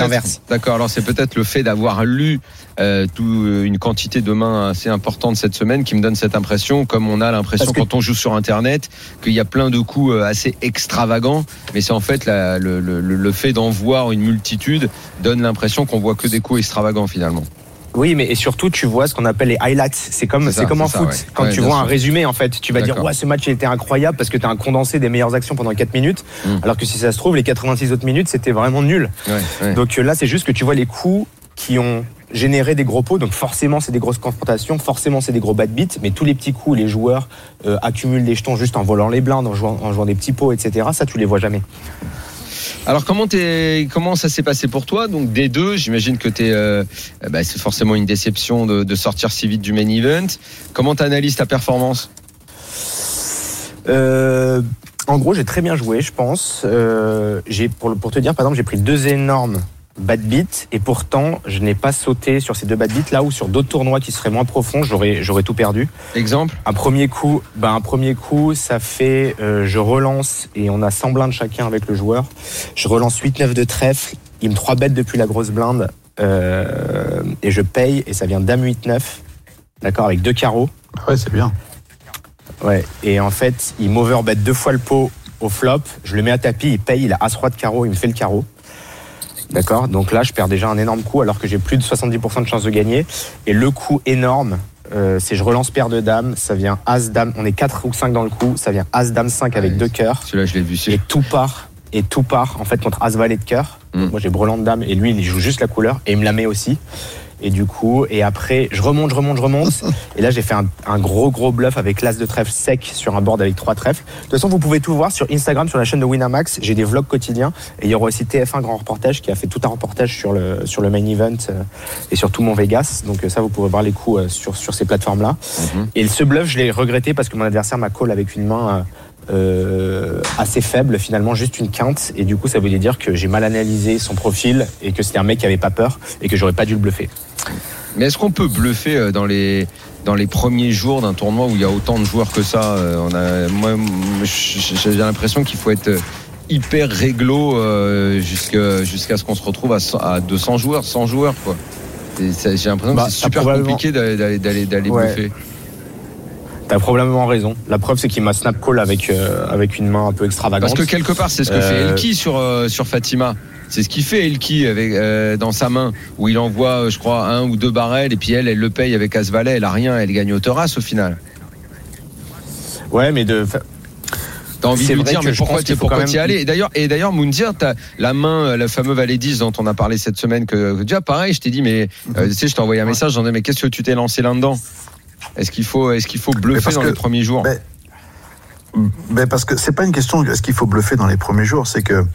l'inverse. D'accord, alors c'est peut-être le fait d'avoir lu euh, tout, euh, une quantité de mains assez importante cette semaine qui me donne cette impression, comme on a l'impression que- quand on joue sur Internet, qu'il y a plein de coups euh, assez extravagants, mais c'est en fait la- le, le- le- fait d'en voir une multitude donne l'impression qu'on voit que des coups extravagants finalement. Oui, mais et surtout, tu vois ce qu'on appelle les highlights. C'est comme, C'est comme en foot. ouais. Quand Ouais, tu vois un résumé, en fait, tu vas dire, ouais, ce match, il était incroyable parce que tu as un condensé des meilleures actions pendant 4 minutes. Mm. Alors que si ça se trouve, les 86 autres minutes, c'était vraiment nul. Ouais. Donc euh, là, c'est juste que tu vois les coups qui ont généré des gros pots. Donc forcément, c'est des grosses confrontations. Forcément, c'est des gros bad beats. Mais tous les petits coups, les joueurs euh, accumulent des jetons juste en volant les blindes, en jouant, en jouant des petits pots, etc. Ça, tu les vois jamais. Alors comment, ça s'est passé pour toi? Donc des deux, j'imagine que euh, bah, c'est forcément une déception de, de sortir si vite du main event. Comment tu analyses ta performance? Euh, en gros, j'ai très bien joué, je pense. Euh, pour, pour te dire, par exemple, j'ai pris deux énormes bad beats et pourtant, je n'ai pas sauté sur ces deux bad beats là où sur d'autres tournois qui seraient moins profonds, j'aurais j'aurais tout perdu. Exemple? Un premier coup, ben un premier coup, ça fait, euh, je relance et on a 100 blindes chacun avec le joueur. Je relance 8-9 de trèfle, il me 3 bêtes depuis la grosse blinde euh, et je paye et ça vient dame 8-9, d'accord, avec deux carreaux. Ouais, c'est bien. Ouais, et en fait, il m'overbet deux fois le pot au flop, je le mets à tapis, il paye, il a As-Roi de carreau, il me fait le carreau. D'accord Donc là, je perds déjà un énorme coup alors que j'ai plus de 70% de chance de gagner. Et le coup énorme, euh, c'est je relance paire de dames, ça vient As-Dame, on est 4 ou 5 dans le coup, ça vient As-Dame 5 avec Ouais, deux cœurs. Celui-là, je l'ai vu. Et tout part, et tout part en fait contre As-Valet de cœur. Mm. Moi j'ai brelan de dame et lui il joue juste la couleur et il me la met aussi. Et du coup, et après, je remonte, je remonte, je remonte. [laughs] et là, j'ai fait un, un gros, gros bluff avec l'as de trèfle sec sur un board avec trois trèfles. De toute façon, vous pouvez tout voir sur Instagram, sur la chaîne de Winamax. J'ai des vlogs quotidiens. Et il y aura aussi TF1 Grand Reportage qui a fait tout un reportage sur le, sur le main event euh, et sur tout mon Vegas. Donc euh, ça, vous pouvez voir les coups euh, sur, sur ces plateformes-là. Mhm. Et ce bluff, je l'ai regretté parce que mon adversaire m'a call avec une main euh, assez faible, finalement, juste une quinte. Et du coup, ça voulait dire que j'ai mal analysé son profil et que c'était un mec qui avait pas peur et que j'aurais pas dû le bluffer. Mais est-ce qu'on peut bluffer euh, dans les dans les premiers jours d'un tournoi où il y a autant de joueurs que ça euh, On a, moi, j'ai l'impression qu'il faut être hyper réglo jusqu'à jusqu'à ce qu'on se retrouve à, 100 à 200 joueurs, 100 joueurs quoi. J'ai l'impression Bah, que c'est t'as super compliqué d'aller d'aller d'aller d'aller Ouais. bluffer. T'as probablement raison. La preuve, c'est qu'il m'a snap call avec, euh, avec une main un peu extravagante. Parce que quelque part, c'est ce que fait Euh, Elki sur euh, sur Fatima. C'est ce qu'il fait Elki avec euh, dans sa main où il envoie, je crois, un ou deux barrels et puis elle, elle le paye avec As Valet. Elle a rien, elle gagne au Terrasse au final. Ouais, mais de. T'as envie de lui dire mais pourquoi tu pourquoi même- allé Et d'ailleurs et d'ailleurs Moundir, t'as la main, le fameux Valet 10 dont on a parlé cette semaine que déjà pareil, je t'ai dit mais euh, tu sais, je t'ai envoyé un message, j'en ai mais qu'est-ce que tu t'es lancé là-dedans? Est-ce qu'il faut est-ce qu'il faut bluffer dans que- les premiers jours ben parce que c'est pas une question est-ce qu'il faut bluffer dans les premiers jours, c'est que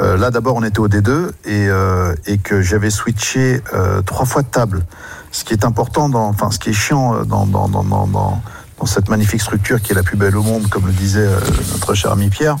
euh, là d'abord on était au D2 et, euh, et que j'avais switché euh, trois fois de table. Ce qui est important, dans, enfin ce qui est chiant dans, dans, dans, dans, dans, cette magnifique structure qui est la plus belle au monde, comme le disait notre cher ami Pierre,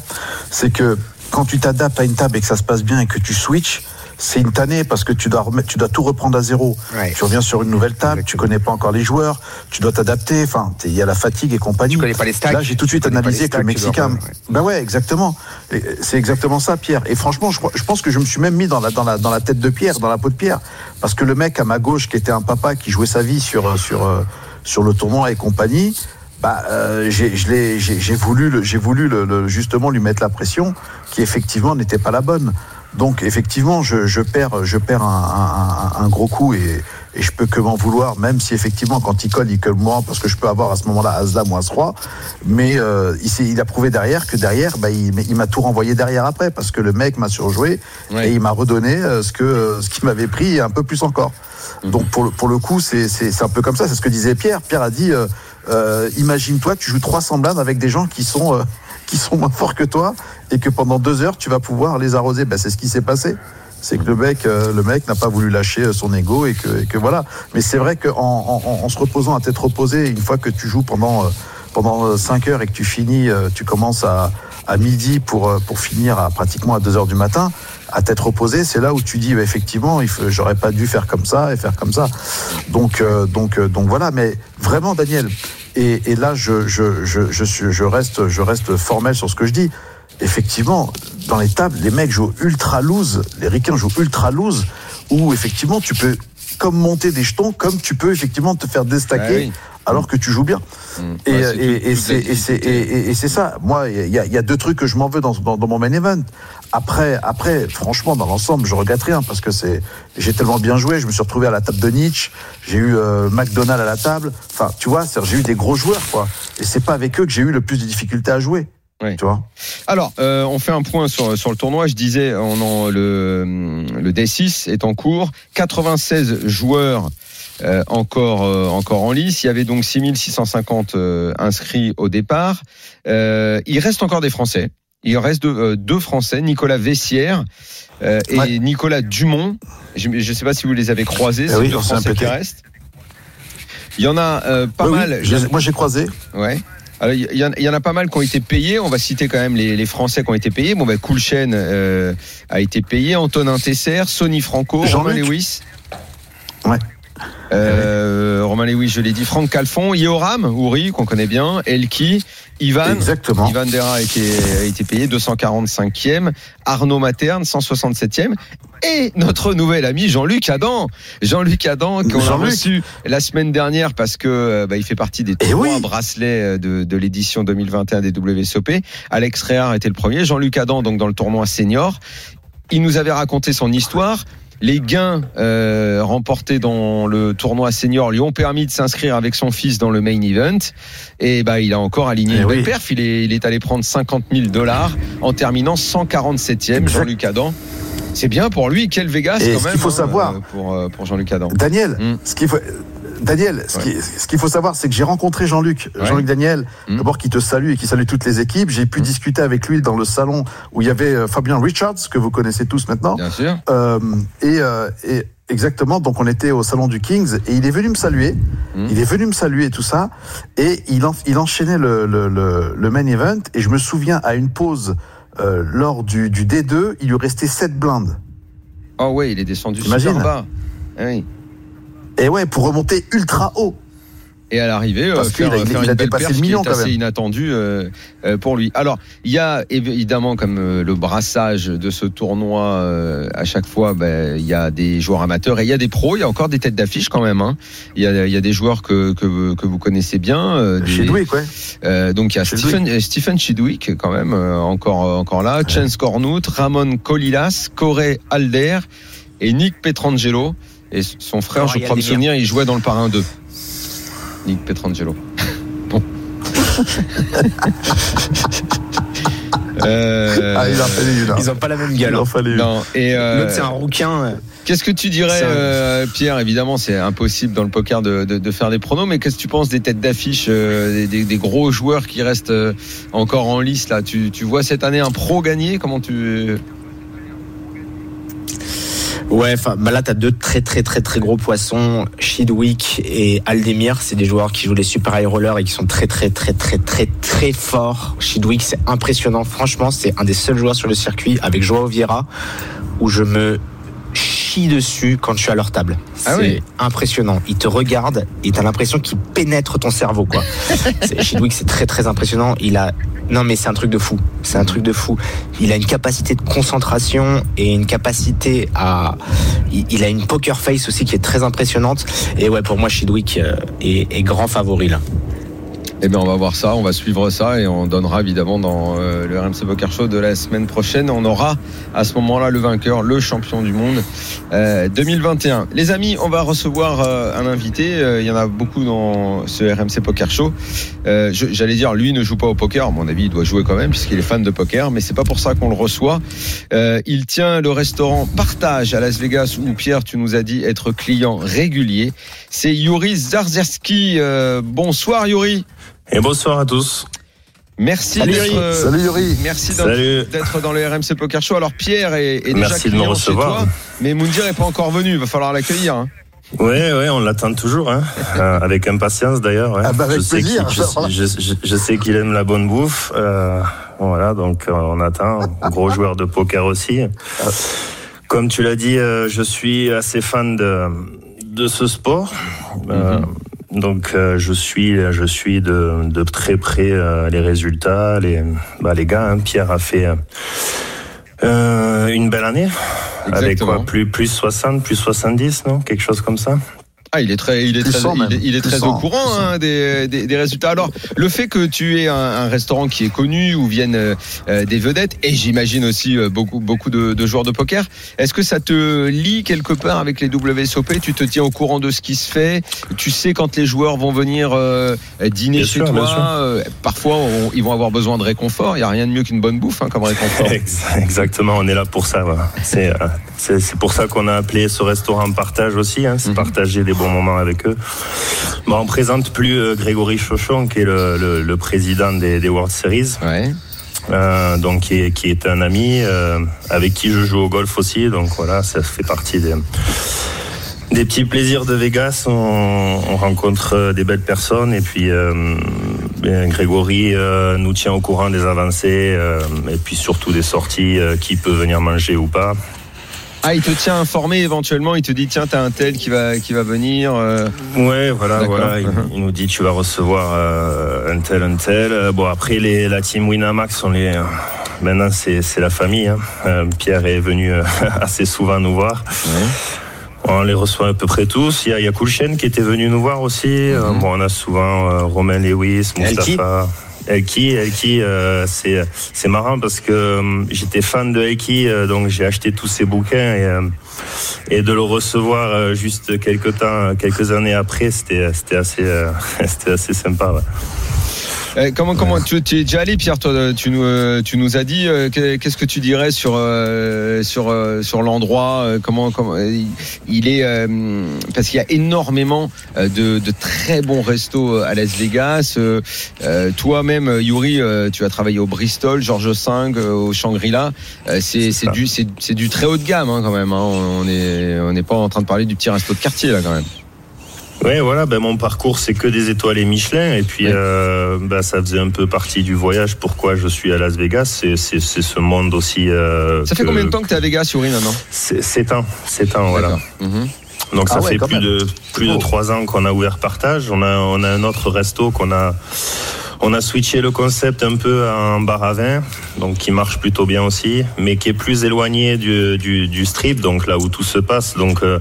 c'est que quand tu t'adaptes à une table et que ça se passe bien et que tu switches, c'est une tannée parce que tu dois, remettre, tu dois tout reprendre à zéro. Ouais. Tu reviens sur une nouvelle table, tu connais pas encore les joueurs, tu dois t'adapter, enfin, il y a la fatigue et compagnie. Tu connais pas les stacks. Là, j'ai tout de suite analysé que le Mexicain. ouais. Ben ouais, exactement. Et C'est exactement ça, Pierre. Et franchement, je, crois- je pense que je me suis même mis dans la, dans, la, dans la tête de Pierre, dans la peau de Pierre. Parce que le mec à ma gauche, qui était un papa qui jouait sa vie sur, sur, euh, sur le tournoi et compagnie, bah, euh, j'ai voulu, le- j'ai voulu le- le- justement lui mettre la pression qui effectivement n'était pas la bonne. Donc effectivement, je, je perds, je perds un, un- un gros coup et, et je peux que m'en vouloir, même si effectivement quand il colle, il colle moi parce que je peux avoir à ce moment-là As-Dame ou As-Roi. Mais euh, il, il a prouvé derrière que derrière, bah, il, il m'a tout renvoyé derrière après parce que le mec m'a surjoué Ouais. et il m'a redonné euh, ce que ce qu'il m'avait pris et un peu plus encore. Donc pour le, pour le coup, c'est un peu comme ça. C'est ce que disait Pierre. Pierre a dit euh, euh, imagine-toi, tu joues 300 blindes avec des gens qui sont euh, qui sont moins forts que toi et que pendant deux heures tu vas pouvoir les arroser. Ben, c'est ce qui s'est passé. C'est que le mec, euh, le mec n'a pas voulu lâcher euh, son ego et que, que voilà. Mais c'est vrai qu'en en, se reposant à tête reposée, une fois que tu joues pendant euh, pendant 5 heures et que tu finis, tu commences à, à midi pour pour finir à pratiquement à 2 heures du matin, à tête reposée, c'est là où tu dis bah, effectivement, j'aurais pas dû faire comme ça et faire comme ça. Donc donc donc voilà. Mais vraiment, Daniel. Et, là, je reste je reste formel sur ce que je dis. Effectivement, dans les tables, les mecs jouent ultra loose, les ricains jouent ultra loose, où effectivement tu peux comme monter des jetons, comme tu peux effectivement te faire déstaquer Ah. Alors que tu joues bien. Mm. Et, Ouais, et, c'est ça. Moi, il y y a deux trucs que je m'en veux dans, dans, dans mon main event. Après, après, franchement, dans l'ensemble, je regrette rien parce que c'est j'ai tellement bien joué. Je me suis retrouvé à la table de Nietzsche. J'ai eu euh, McDonald à la table. Enfin, tu vois, j'ai eu des gros joueurs, quoi. Et c'est pas avec eux que j'ai eu le plus de difficultés à jouer. Oui. Tu vois. Alors, euh, on fait un point sur, sur le tournoi. Je disais, on en, le, le D6 est en cours. 96 joueurs euh, encore, euh, encore en lice. Il y avait donc 6650 euh, inscrits au départ. Euh, il reste encore des Français. Il reste deux, euh, deux Français, Nicolas Vessière euh, et Ouais. Nicolas Dumont. Je ne sais pas si vous les avez croisés, Eh oui, deux Français qui restent. Il y en a euh, pas Oui, mal. moi, j'ai croisé. Ouais. Alors, il y, en- il y en a pas mal qui ont été payés. On va citer quand même les, les Français qui ont été payés. Bon, ben, Coulchen euh, a été payé. Antonin Tesser, Sonny Franco, Romain Jean-Luc. Lewis. Ouais. Euh, Romain Lewis, je l'ai dit. Franck Calfon, Yoram, Ouri, qu'on connaît bien. Elki, Ivan. Exactement. Ivan Dera a été, a été payé 245e. Arnaud Materne, 167e. Et notre nouvel ami Jean-Luc Adam. Jean-Luc Adam, qu'on a reçu la semaine dernière parce que euh, bah, il fait partie des Eh trois oui. bracelets euh, de, de l'édition 2021 des WSOP. Alex Réard était le premier. Jean-Luc Adam, donc dans le tournoi senior. Il nous avait raconté son histoire. Les gains euh, remportés dans le tournoi senior lui ont permis de s'inscrire avec son fils dans le main event. Et bah, il a encore aligné Eh une oui. belle perf. Il est, il est allé prendre 50 000 dollars en terminant 147e. Exact. Jean-Luc Adam. C'est bien pour lui. Quel Vegas Et quand même. faut hein, savoir- euh, pour, euh, pour Jean-Luc Adam. Daniel, Mm. ce qu'il faut. Daniel, ce Ouais. qu'il faut savoir, c'est que j'ai rencontré Jean-Luc, Ouais. Jean-Luc Daniel, Mm. d'abord qui te salue et qui salue toutes les équipes. J'ai pu Mm. discuter avec lui dans le salon où il y avait euh, Fabien Richards, que vous connaissez tous maintenant. Bien sûr. Euh, et, euh, et exactement, donc on était au salon du Kings et il est venu me saluer. Mm. Il est venu me saluer et tout ça. Et il, en- il enchaînait le, le, le, le main event. Et je me souviens à une pause euh, lors du, du D2, il lui restait 7 blindes. Oh ouais, il est descendu super bas. Ah oui. Et ouais, pour remonter ultra haut. Et à l'arrivée, euh, faire, a- faire il une belle million, qui est assez inattendue euh, euh, pour lui. Alors, il y a évidemment comme le brassage de ce tournoi à chaque fois, ben, il y a des joueurs amateurs et il y a des pros. Il y a encore des têtes d'affiche quand même. hein. Il y, a, il y a des joueurs que, que, que vous connaissez bien. des- Louis, ouais. donc il y a Chidwick. Stephen, euh, Stephen Chidwick quand même encore encore là, Chance Cornut, Ramon Colilas, Corey Alder et Nick Petrangelo et son frère, je crois me souvenir, il jouait dans le Parrain 2. Nick Petrangelo. [laughs] Bon. [laughs] Euh, Ah, il en fallait une. hein. Ils ont pas la même Il gueule. en hein. euh, L'autre, c'est un rouquin. Qu'est-ce que tu dirais, un- euh, Pierre? Évidemment, c'est impossible dans le poker de, de- de faire des pronos, mais qu'est-ce que tu penses des têtes d'affiche, euh, des, des- des gros joueurs qui restent encore en lice là? Tu, tu vois cette année un pro gagner Comment tu Ouais, enfin, bah là, t'as deux très, très, très, très gros poissons. Chidwick et Aldemir, c'est des joueurs qui jouent les super high rollers et qui sont très, très, très, très, très, très forts. Chidwick, c'est impressionnant. Franchement, c'est un des seuls joueurs sur le circuit avec Joao Vieira où je me dessus quand je suis à leur table. C'est Ah oui. impressionnant. Ils te regardent et t'as l'impression qu'ils pénètrent ton cerveau, quoi. [laughs] C'est- Chidwick, c'est très, très impressionnant. Il a, non, mais c'est un truc de fou. C'est un truc de fou. Il a une capacité de concentration et une capacité à. Il, a une poker face aussi qui est très impressionnante. Et ouais, pour moi, Chidwick euh, est, est grand favori là. Eh bien, on va voir ça, on va suivre ça et on donnera évidemment dans euh, le RMC Poker Show de la semaine prochaine. On aura à ce moment-là le vainqueur, le champion du monde euh, 2021. Les amis, on va recevoir euh, un invité. Euh, il y en a beaucoup dans ce RMC Poker Show. Euh, J'allais dire, lui ne joue pas au poker. À mon avis, il doit jouer quand même puisqu'il est fan de poker, mais c'est pas pour ça qu'on le reçoit. Euh, il tient le restaurant Partage à Las Vegas où Pierre, tu nous as dit être client régulier. C'est Yuri Zarzerski. Euh, bonsoir Yuri. Et bonsoir à tous. Merci Salut, Yuri. euh, Salut, Yuri. Merci d'être- dans le RMC Poker Show. Alors Pierre est, est déjà Merci de me chez recevoir. toi, mais Moundir est pas encore venu. Il va falloir l'accueillir. hein. Ouais, on l'attend toujours, hein. Euh, avec impatience d'ailleurs. ouais. Ah bah, avec je sais plaisir. qu'il- je, je- je- je sais qu'il aime la bonne bouffe. euh, voilà, donc euh, on attend. Gros joueur de poker aussi. Comme tu l'as dit, euh, je suis assez fan de de ce sport. Euh, donc euh, je suis je suis de, de très près euh, les résultats. Les bah, les gars, hein, Pierre a fait. euh, une belle année avec quoi plus plus 60 plus 70 non? Quelque chose comme ça Ah, il est très, il est très, il est, il très au courant hein, des, des, des résultats. Alors, le fait que tu aies un, un restaurant qui est connu où viennent euh, des vedettes et j'imagine aussi euh, beaucoup, beaucoup de, de joueurs de poker, est-ce que ça te lie quelque part avec les WSOP Tu te tiens au courant de ce qui se fait? Tu sais quand les joueurs vont venir euh, dîner Bien chez sûr, toi euh, Parfois, on- ils vont avoir besoin de réconfort. Il y a rien de mieux qu'une bonne bouffe hein, comme réconfort. Ex- Exactement, on est là pour ça. C'est euh, c'est c'est pour ça qu'on a appelé ce restaurant partage aussi. Hein, c'est Mhm. partager des bons moments avec eux. Bon, on présente plus euh, Grégory Chauchon, qui est le, le, le président des, des World Series, Ouais. euh, donc qui est, qui est un ami euh, avec qui je joue au golf aussi. Donc voilà, ça fait partie des des petits plaisirs de Vegas. On, on rencontre euh, des belles personnes et puis euh, bien, Grégory euh, nous tient au courant des avancées euh, et puis surtout des sorties, euh, qui peut venir manger ou pas. Ah, il te tient informé éventuellement. Il te dit tiens, t'as un tel qui va, qui va venir. euh, Ouais, voilà, voilà. Il, il nous dit tu vas recevoir euh, un tel, un tel. Euh, Bon après les, la team Winamax, on les euh, maintenant c'est c'est la famille. hein. Euh, Pierre est venu [laughs] assez souvent nous voir. On les reçoit à peu près tous. Il y a, il y a Kulchen qui était venu nous voir aussi. Mhm. bon, on a souvent Romain Lewis. Mustafa. Elki, Elki, euh, c'est c'est marrant parce que euh, j'étais fan de Elki, euh, donc j'ai acheté tous ses bouquins et euh, et de le recevoir euh, juste quelques temps, quelques années après, c'était c'était assez euh, [laughs] c'était assez sympa. ouais. Euh, comment comment tu, tu es déjà allé Pierre toi tu nous euh, tu nous as dit euh, que- qu'est-ce que tu dirais sur euh, sur euh, sur l'endroit euh, comment comment euh, il- est euh, parce qu'il y a énormément euh, de, de très bons restos euh, à Las Vegas euh, euh, toi-même euh, Yuri euh, tu as travaillé au Bristol George V euh, au Shangri-La. Euh, c'est c'est du c'est c'est du très haut de gamme hein, quand même hein. on est on n'est pas en train de parler du petit resto de quartier là quand même Ouais, voilà, ben mon parcours c'est que des étoiles Michelin et puis Ouais. euh, ben, ça faisait un peu partie du voyage. Pourquoi je suis à Las Vegas, c'est c'est c'est ce monde aussi. euh, ça fait que- combien de temps que tu es à Vegas Yuri maintenant C'est c'est un, c'est un, voilà. Mhm. Donc ça Ah ouais, fait plus même. de plus de Oh. trois ans qu'on a ouvert partage. On a on a un autre resto qu'on a on a switché le concept un peu en bar à vin, donc qui marche plutôt bien aussi, mais qui est plus éloigné du, du, du strip, donc là où tout se passe. Donc euh,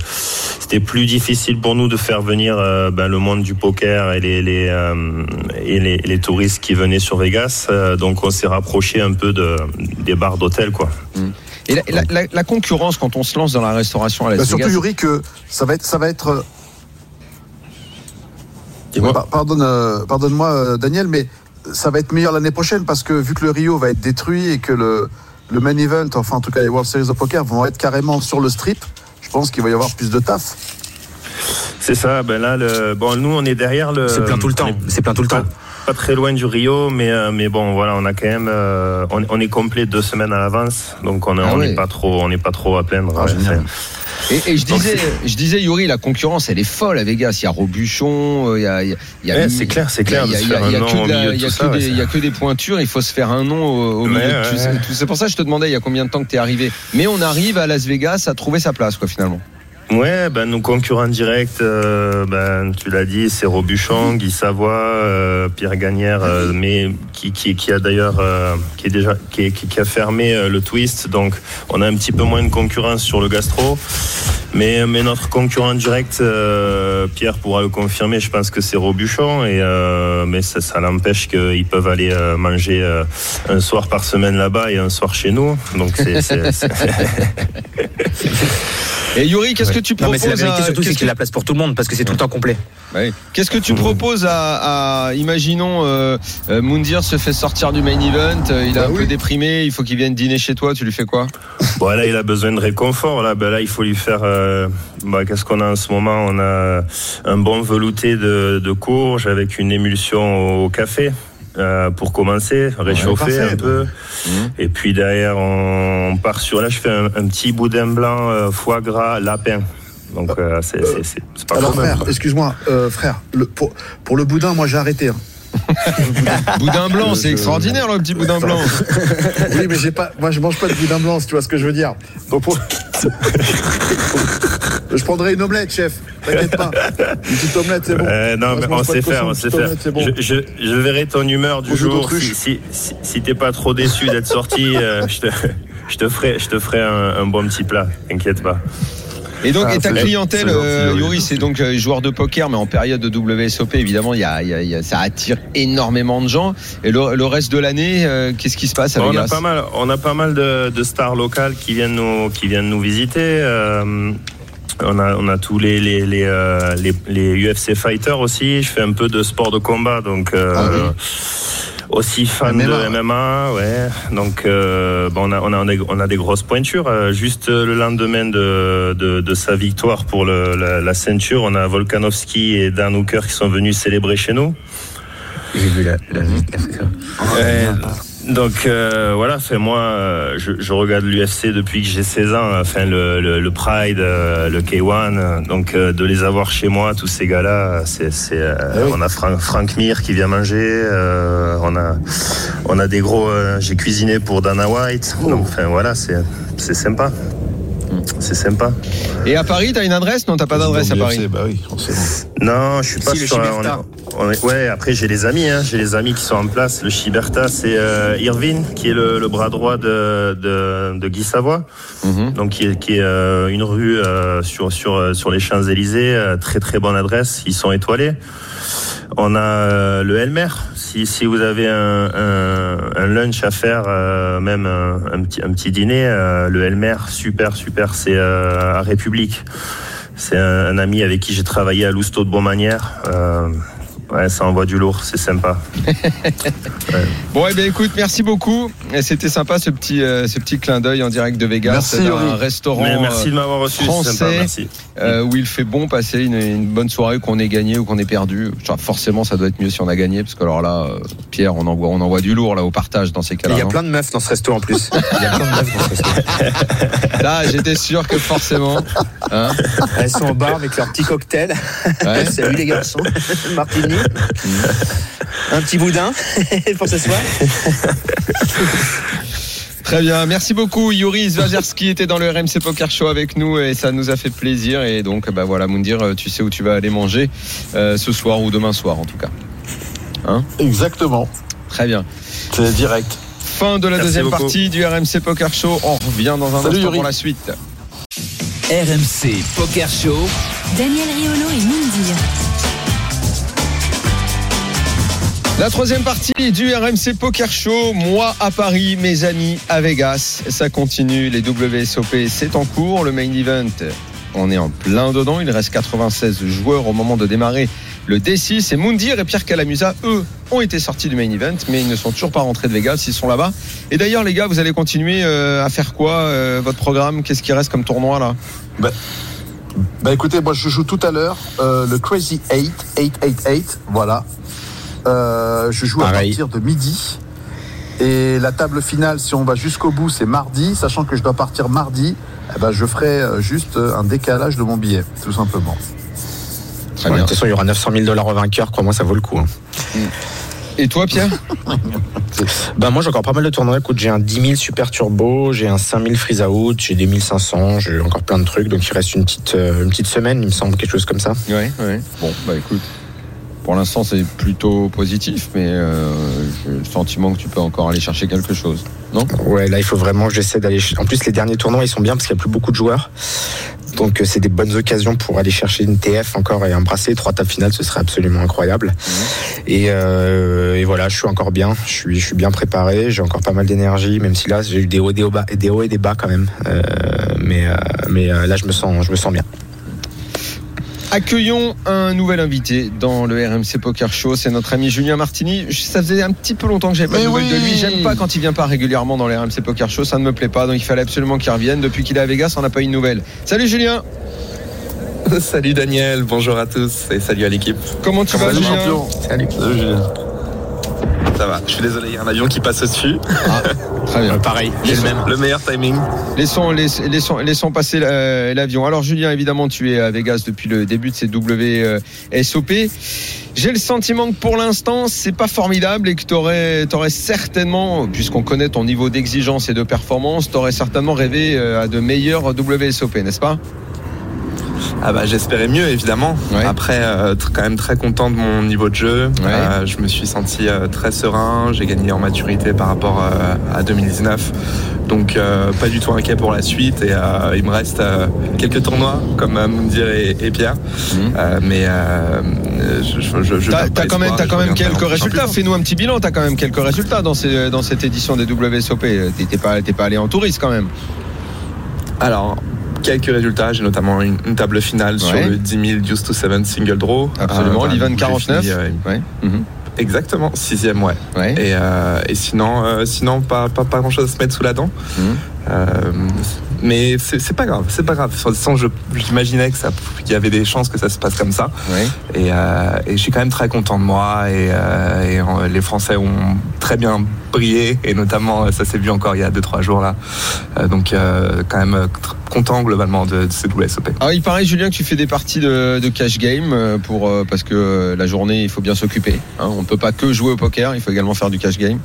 c'était plus difficile pour nous de faire venir euh, ben, le monde du poker et les les, euh, et les les touristes qui venaient sur Vegas. Euh, donc on s'est rapproché un peu de des bars d'hôtel quoi. Et la, la- la- la concurrence quand on se lance dans la restauration à Las Bah, Vegas. surtout Yuri que ça va être ça va être euh, Dis-moi. Pa- Pardonne, euh, pardonne-moi, euh, Daniel, mais ça va être meilleur l'année prochaine parce que vu que le Rio va être détruit et que le, le main event, enfin en tout cas les World Series of Poker vont être carrément sur le strip, je pense qu'il va y avoir plus de taf. C'est ça. Ben là, le, bon, nous on est derrière le. C'est plein tout le temps. est- C'est plein tout le temps. Pas très loin du Rio, mais euh, mais bon, voilà, on a quand même, euh, on, on est complet deux semaines à l'avance, donc on Ah n'est ouais. pas trop, on n'est pas trop à plaindre. Ah, ouais, Et, et je disais, je disais, Yuri, la concurrence, elle est folle à Vegas. Il y a Robuchon, il y a, il y c'est clair, c'est clair Il y a, il y a- faire il y a un que la- il y a ça, des- ouais, il y a que des pointures. Il faut se faire un nom au, au milieu. Ouais, de tout ouais, ça- ouais. tout- C'est pour ça que je te demandais il y a combien de temps que tu es arrivé? Mais on arrive à Las Vegas à trouver sa place, quoi, finalement. Ouais, ben nos concurrents directs, euh, ben tu l'as dit, c'est Robuchon, Guy Savoie, euh, Pierre Gagnère, euh, mais qui, qui, qui a d'ailleurs, euh, qui est déjà, qui, est- qui- qui a fermé euh, le twist, donc on a un petit peu moins de concurrence sur le gastro, mais mais notre concurrent direct, euh, Pierre pourra le confirmer, je pense que c'est Robuchon, et euh, mais ça, ça n'empêche qu'ils peuvent aller euh, manger euh, un soir par semaine là-bas et un soir chez nous, donc c'est- [laughs] Et Yuri, qu'est-ce que tu Non, mais proposes c'est la vérité surtout, c'est qu'il y a la place pour tout le monde parce que c'est tout le temps complet. Ouais. Qu'est-ce que tu proposes à, à- imaginons, euh, euh, Moundir se fait sortir du main event, euh, il est Bah un peu déprimé, il faut qu'il vienne dîner chez toi, tu lui fais quoi? Bon, là, il a besoin de réconfort. Là, ben, là il faut lui faire. euh, bah, Qu'est-ce qu'on a en ce moment? On a un bon velouté de, de courge avec une émulsion au café. Euh, pour commencer, réchauffer un peu. Et puis derrière, on, part sur. Là, je fais un, un petit boudin blanc, euh, foie gras, lapin. Donc, euh, c'est pas Alors frère, excuse-moi, frère, le- pour, pour le boudin, moi j'ai arrêté. hein. [laughs] Boudin blanc, c'est extraordinaire le petit boudin blanc. [laughs] oui, mais j'ai pas, moi je mange pas de boudin blanc, si tu vois ce que je veux dire. Donc pour- [laughs] je prendrai une omelette, chef. T'inquiète pas. Une petite omelette, c'est bon. Euh, non, Moi, mais on sait faire, on sait faire. omelette, c'est bon. Je, je, je verrai ton humeur du jour. Si, si, si, si t'es pas trop déçu d'être sorti, euh, je, te, je te ferai, je te ferai un, un bon petit plat. T'inquiète pas. Et donc, Ah, et ta clientèle, euh, Yuri. C'est donc euh, joueur de poker, mais en période de WSOP, évidemment, il y a, il y a- y a- ça attire énormément de gens. Et le, le reste de l'année, euh, qu'est-ce qui se passe à on a pas mal, on a pas mal de, de stars locales qui viennent nous, qui viennent nous visiter. euh, on a, on a tous les les, les, les, les UFC fighters aussi. Je fais un peu de sport de combat, donc euh, aussi fan MMA, de MMA. Ouais. Donc euh, bon, on a on a on a, on a des grosses pointures. Euh, juste le lendemain de, de, de sa victoire pour le, la, la ceinture, on a Volkanovski et Dan Hooker qui sont venus célébrer chez nous. J'ai vu la, la, Ouais, donc euh, voilà, fait moi, euh, je, je regarde l'UFC depuis que j'ai 16 ans. Enfin le, le, le Pride, euh, le K1, euh, donc de les avoir chez moi, tous ces gars-là, c'est, c'est, euh, on a Frank, Frank Mir qui vient manger, on a, on a des gros. j'ai cuisiné pour Dana White. Donc enfin voilà, c'est, c'est sympa. C'est sympa. Et à Paris, t'as une adresse? Non, t'as pas d'adresse à Paris. Bah oui, on sait. Non, je suis pas Si, le sur. Chiberta. on est- on est- ouais, après j'ai les amis, hein, j'ai les amis qui sont en place. Le Chiberta, c'est euh, Irvine, qui est le, le bras droit de, de, de Guy Savoie, Mhm. donc qui est, qui est euh, une rue euh, sur sur sur les Champs Élysées, très très bonne adresse. Ils sont étoilés. On a euh, le Elmer. Si, si vous avez un, un, un lunch à faire, euh, même un, petit, un petit dîner, euh, le Elmer, super, super, c'est euh, à République. C'est un, un ami avec qui j'ai travaillé à Lousteau de Beaumanière. Ouais, ça envoie du lourd, c'est sympa. [laughs] Bon, eh bien, écoute, merci beaucoup. C'était sympa ce petit, euh, ce petit clin d'œil en direct de Vegas. Merci, Yuri. restaurant Mais merci de m'avoir reçu, c'est sympa, français merci. euh, où il fait bon passer une, une bonne soirée, qu'on ait gagné ou qu'on ait perdu. Genre, forcément, ça doit être mieux si on a gagné, parce que alors là, euh, Pierre, on envoie, on envoie du lourd là au partage dans ces cas-là. Il y a plein de meufs dans ce resto en plus. [laughs] Il y a plein de meufs dans ce resto. [laughs] Là, j'étais sûr que forcément. hein, Elles sont au bar avec leur petit cocktail. ouais. Salut les garçons. Martini. [laughs] Un petit boudin [laughs] pour ce soir. [laughs] Très bien, merci beaucoup. Yuri Zwajerski était dans le RMC Poker Show avec nous et ça nous a fait plaisir. Et donc, bah voilà, Moundir, tu sais où tu vas aller manger euh, ce soir ou demain soir en tout cas. Exactement. Très bien. C'est direct. Fin de la Merci deuxième beaucoup. partie du RMC Poker Show. On revient dans un Salut, instant Yuri. pour la suite. RMC Poker Show. Daniel Riolo et Moundir. La troisième partie du RMC Poker Show, moi à Paris, mes amis à Vegas. Ça continue, les WSOP, c'est en cours. Le main event, on est en plein dedans. Il reste 96 joueurs au moment de démarrer le D6. Et Moundir et Pierre Calamusa, eux, ont été sortis du main event, mais ils ne sont toujours pas rentrés de Vegas, ils sont là-bas. Et d'ailleurs, les gars, vous allez continuer euh, à faire quoi euh, Votre programme? Qu'est-ce qui reste comme tournoi là? Bah écoutez, moi je joue tout à l'heure euh, le Crazy 8, 888, voilà. Euh, je joue à Pareil. partir de midi. Et la table finale, si on va jusqu'au bout, c'est mardi, sachant que je dois partir mardi. Eh ben, je ferai euh, juste euh, un décalage de mon billet, tout simplement. De toute façon, il y aura 900 000 dollars au vainqueur. Crois-moi, ça vaut le coup. hein. Et toi, Pierre [laughs] Bah moi j'ai encore pas mal de tournois. Écoute, j'ai un 10 000 super turbo, j'ai un 5 000 freeze out, j'ai des 1500, j'ai encore plein de trucs. Donc il reste une petite euh, une petite semaine, il me semble quelque chose comme ça. Ouais, ouais. Bon, bah écoute. Pour l'instant, c'est plutôt positif, mais euh, j'ai le sentiment que tu peux encore aller chercher quelque chose. Non? Ouais, là il faut vraiment que j'essaie d'aller. En plus les derniers tournois ils sont bien parce qu'il y a plus beaucoup de joueurs. Donc euh, c'est des bonnes occasions pour aller chercher une TF encore et un bracelet. Trois tables finales, ce serait absolument incroyable. Et, euh, et voilà, je suis encore bien. Je suis, je suis bien préparé. J'ai encore pas mal d'énergie, même si là j'ai eu des hauts, des hauts, bas, des hauts et des bas quand même. Euh, mais mais là je me sens, je me sens bien. Accueillons un nouvel invité dans le RMC Poker Show. C'est notre ami Julien Martini. Ça faisait un petit peu longtemps que j'avais pas de nouvelles de oui lui. J'aime pas quand il vient pas régulièrement dans le RMC Poker Show. Ça ne me plaît pas. Donc il fallait absolument qu'il revienne. Depuis qu'il est à Vegas, on n'a pas eu de nouvelles. Salut Julien. [laughs] Salut Daniel, bonjour à tous et salut à l'équipe. Comment tu vas, Salut Julien champion. Salut. Salut Julien. Ça va, je suis désolé, il y a un avion qui passe au-dessus. Ah, très bien. [laughs] pareil, j'ai le même. Le meilleur timing. Laissons, laissons, laissons passer la- l'avion. Alors Julien, évidemment, tu es à Vegas depuis le début de ces WSOP. J'ai le sentiment que pour l'instant, c'est pas formidable et que tu aurais, certainement, puisqu'on connaît ton niveau d'exigence et de performance, tu aurais certainement rêvé euh, à de meilleurs WSOP, n'est-ce pas? Ah bah j'espérais mieux évidemment. Ouais. Après euh, quand même très content de mon niveau de jeu. Ouais. Euh, je me suis senti euh, très serein. J'ai gagné en maturité par rapport à 2019. Donc pas du tout inquiet pour la suite. Et il me reste quelques tournois comme Moundir et, et Pierre. Mhm. Mais je, je, je, T'as quand même, t'as quand même quelques résultats. Fais-nous un petit bilan. T'as quand même quelques résultats dans, ces, dans cette édition des WSOP. T'es t'es pas, t'es pas allé en touriste quand même. Alors, quelques résultats. J'ai notamment une, une table finale sur le 10 000 Used to 7 single draw. Absolument. Euh, L'Ivan où j'ai 49. fini, euh. Exactement, sixième, ouais. Ouais. Et, euh, et sinon, euh, sinon pas, pas, pas grand chose à se mettre sous la dent. Euh, mais c'est pas grave, c'est pas grave. Sans- sans je j'imaginais qu'il y avait des chances que ça se passe comme ça. Et, euh, et je suis quand même très content de moi. Et, euh, et, les Français ont très bien brillé. Et notamment, euh, ça s'est vu encore il y a 2-3 jours là. Donc, euh, quand même content globalement de, de ces WSOP. Alors il paraît Julien que tu fais des parties de, de cash game pour parce que la journée il faut bien s'occuper. Hein. On ne peut pas que jouer au poker, il faut également faire du cash game.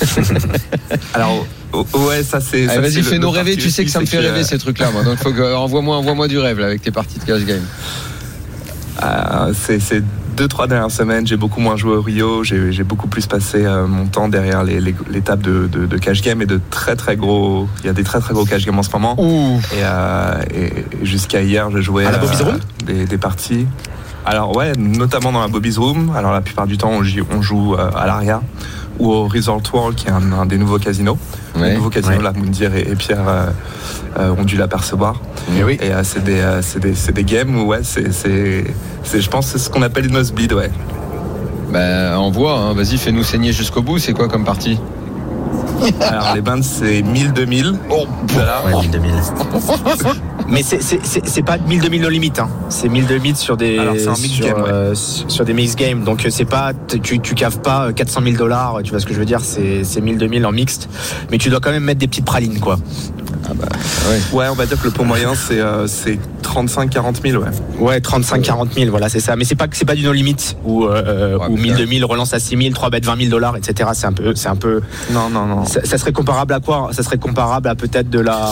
[laughs] Alors, ouais, ça c'est. Vas-y, c'est fais-nous rêver. Tu sais que ça me c'est fait rêver ces trucs-là. Moi. Donc faut que envoie-moi envoie-moi du rêve là, avec tes parties de cash game. Euh, ces, ces deux trois dernières semaines, j'ai beaucoup moins joué au Rio. J'ai j'ai beaucoup plus passé euh, mon temps derrière les, les, les tables de, de, de cash game et de très très gros. Il y a des très très gros cash game en ce moment. Ouh. Et, euh, jusqu'à hier, je jouais À la Bobby's Room? des, des parties. Alors ouais, notamment dans la Bobby's Room. Alors la plupart du temps, on, joue- on joue euh, à l'Aria ou au Resort World, qui est un, un des nouveaux casinos. Ouais. Le nouveau casino, Ouais. là, Moundir et, et Pierre euh, euh, ont dû l'apercevoir. Et oui. Et euh, c'est des, euh, c'est des, c'est des games où, ouais, c'est, c'est, c'est- je pense c'est ce qu'on appelle les nosebleeds, ouais. Ben envoie. Hein. Vas-y, fais-nous saigner jusqu'au bout. C'est quoi comme partie? [laughs] Alors, les bands, c'est 1000, 2000. Oh, Voilà. Ouais, 1000 2000. [laughs] Mais c'est- c'est c'est- c'est pas 1000 2000 no limit, hein. c'est 1000 2000 sur des Alors, c'est un mix sur, game, ouais. euh, sur des mix games. Donc euh, c'est pas tu tu caves pas 400 000 dollars, tu vois ce que je veux dire? C'est c'est 1000 2000 en mixte, mais tu dois quand même mettre des petites pralines quoi. Ouais, on va dire que le pot moyen, c'est, euh, c'est 35, 40 000, ouais. Ouais, 35 40 000, voilà, c'est ça. Mais c'est pas c'est pas du no limit où euh, Ouais, où mais 1000 là- 2000 relance à 6000, 3 bêtes 20 000 dollars, etc. C'est un peu c'est un peu Non, non, non. ça, ça serait comparable à quoi? Ça serait comparable à peut-être de la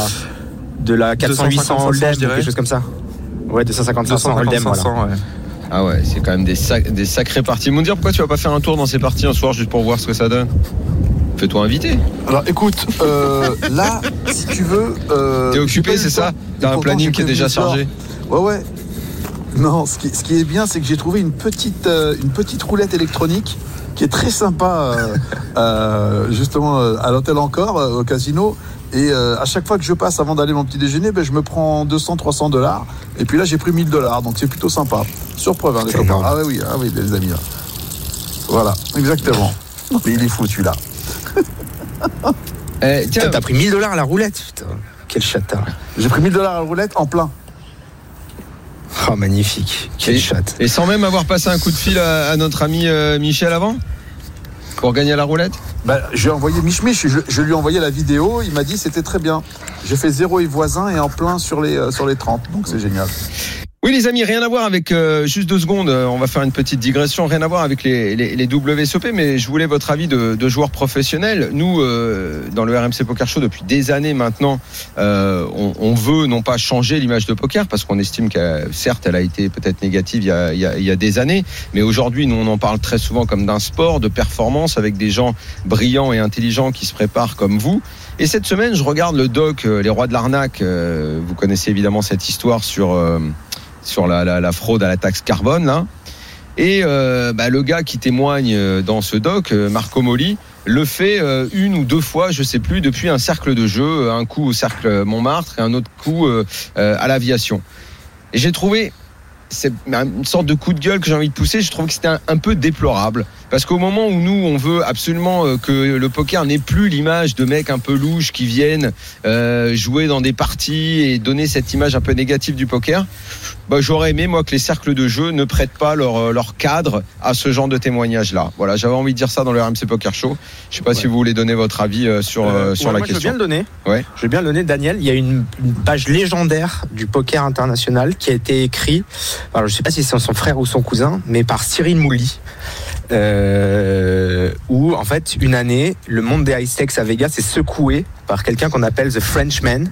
de la 400 800 250, Hold'em je ou dirais. quelque chose comme ça. Ouais, 250 500 250, Hold'em, voilà. 500, ouais. Ah ouais, c'est quand même des, sac- des sacrées parties. Mon dire pourquoi tu vas pas faire un tour dans ces parties un soir juste pour voir ce que ça donne? Fais-toi inviter. Alors écoute, euh, là, si tu veux. Euh, T'es occupé, c'est ça. T'as un planning qui est déjà chargé Ouais, ouais. Non, ce qui, ce qui est bien, c'est que j'ai trouvé une petite, euh, une petite roulette électronique qui est très sympa, euh, euh, justement, euh, à l'hôtel encore, euh, au casino. Et euh, à chaque fois que je passe avant d'aller mon petit déjeuner, ben, je me prends 200, 300 dollars. Et puis là, j'ai pris 1000 dollars. Donc c'est plutôt sympa. Sur preuve, hein, les copains. Ah oui, ah oui, les amis. là. Voilà, exactement. Mais il est fou, celui-là. [laughs] Eh, tiens, T'as pris 1000 dollars à la roulette, putain. Quel chatard. J'ai pris 1000 dollars à la roulette en plein. Oh, magnifique. Quelle Et- chatte. et sans même avoir passé un coup de fil à, à notre ami euh, Michel avant Pour gagner la roulette Bah, je lui ai envoyé Mich Mich, je, je lui ai envoyé la vidéo, il m'a dit c'était très bien. J'ai fait zéro et voisin et en plein sur les, euh, sur les 30, donc c'est génial. Oui, les amis, rien à voir avec euh, juste deux secondes. euh, on va faire une petite digression. Rien à voir avec les, les, les WSOP, mais je voulais votre avis de, de joueurs professionnels. Nous, euh, dans le RMC Poker Show, depuis des années maintenant, euh, on, on veut non pas changer l'image de poker parce qu'on estime qu'elle, certes, elle a été peut-être négative il y a, il y a, il y a des années, mais aujourd'hui, nous, on en parle très souvent comme d'un sport de performance avec des gens brillants et intelligents qui se préparent comme vous. Et cette semaine, je regarde le doc euh, Les Rois de l'arnaque. Euh, vous connaissez évidemment cette histoire sur sur la, fraude à la taxe carbone là. Et euh, bah, le gars qui témoigne euh, dans ce doc, euh, Marco Moli, le fait une ou deux fois, je sais plus, depuis un cercle de jeu, un coup au cercle Montmartre et un autre coup à l'aviation. Et j'ai trouvé c'est une sorte de coup de gueule que j'ai envie de pousser. Je trouve que c'était un peu déplorable. Parce qu'au moment où nous, on veut absolument euh, que le poker n'ait plus l'image de mecs un peu louches qui viennent euh, jouer dans des parties et donner cette image un peu négative du poker, bah, j'aurais aimé, moi, que les cercles de jeu ne prêtent pas leur, euh, leur cadre à ce genre de témoignage-là. Voilà, j'avais envie de dire ça dans le RMC Poker Show. Je sais pas si vous voulez donner votre avis sur, euh, sur Ouais, la moi, Je question. bien le donner. Ouais. Je veux bien le donner, Daniel. Il y a une, une page légendaire du poker international qui a été écrite, alors je sais pas si c'est son frère ou son cousin, mais par Cyril Mouly. Euh, où en fait une année le monde des high stakes à Vegas est secoué par quelqu'un qu'on appelle the Frenchman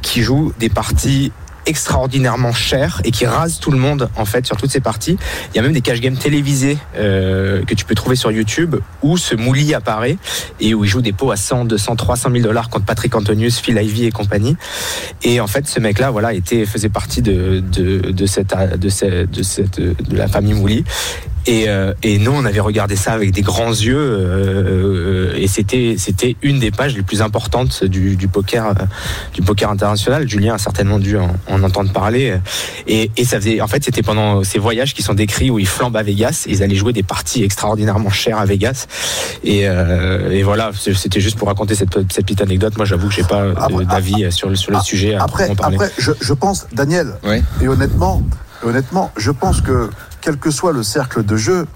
qui joue des parties extraordinairement chères et qui rase tout le monde en fait sur toutes ces parties. Il y a même des cash games télévisés euh, que tu peux trouver sur YouTube où ce Mouli apparaît et où il joue des pots à 100, 200, 300 000 dollars contre Patrick Antonius, Phil Ivey et compagnie. Et en fait, ce mec-là, voilà, était faisait partie de de, de cette de cette de cette de la famille Mouli. Et, euh, et nous, on avait regardé ça avec des grands yeux, euh, et c'était c'était une des pages les plus importantes du, du poker euh, du poker international. Julien a certainement dû en, en entendre parler. Et, et ça faisait, en fait, c'était pendant ces voyages qui sont décrits où ils flambent à Vegas. Ils allaient jouer des parties extraordinairement chères à Vegas. Et, euh, et voilà, c'était juste pour raconter cette, cette petite anecdote. Moi, j'avoue que j'ai pas euh, d'avis sur le sur le sujet. à Après, en parler. après je, je pense, Daniel, Ouais. et honnêtement, honnêtement, je pense que quel que soit le cercle de jeu,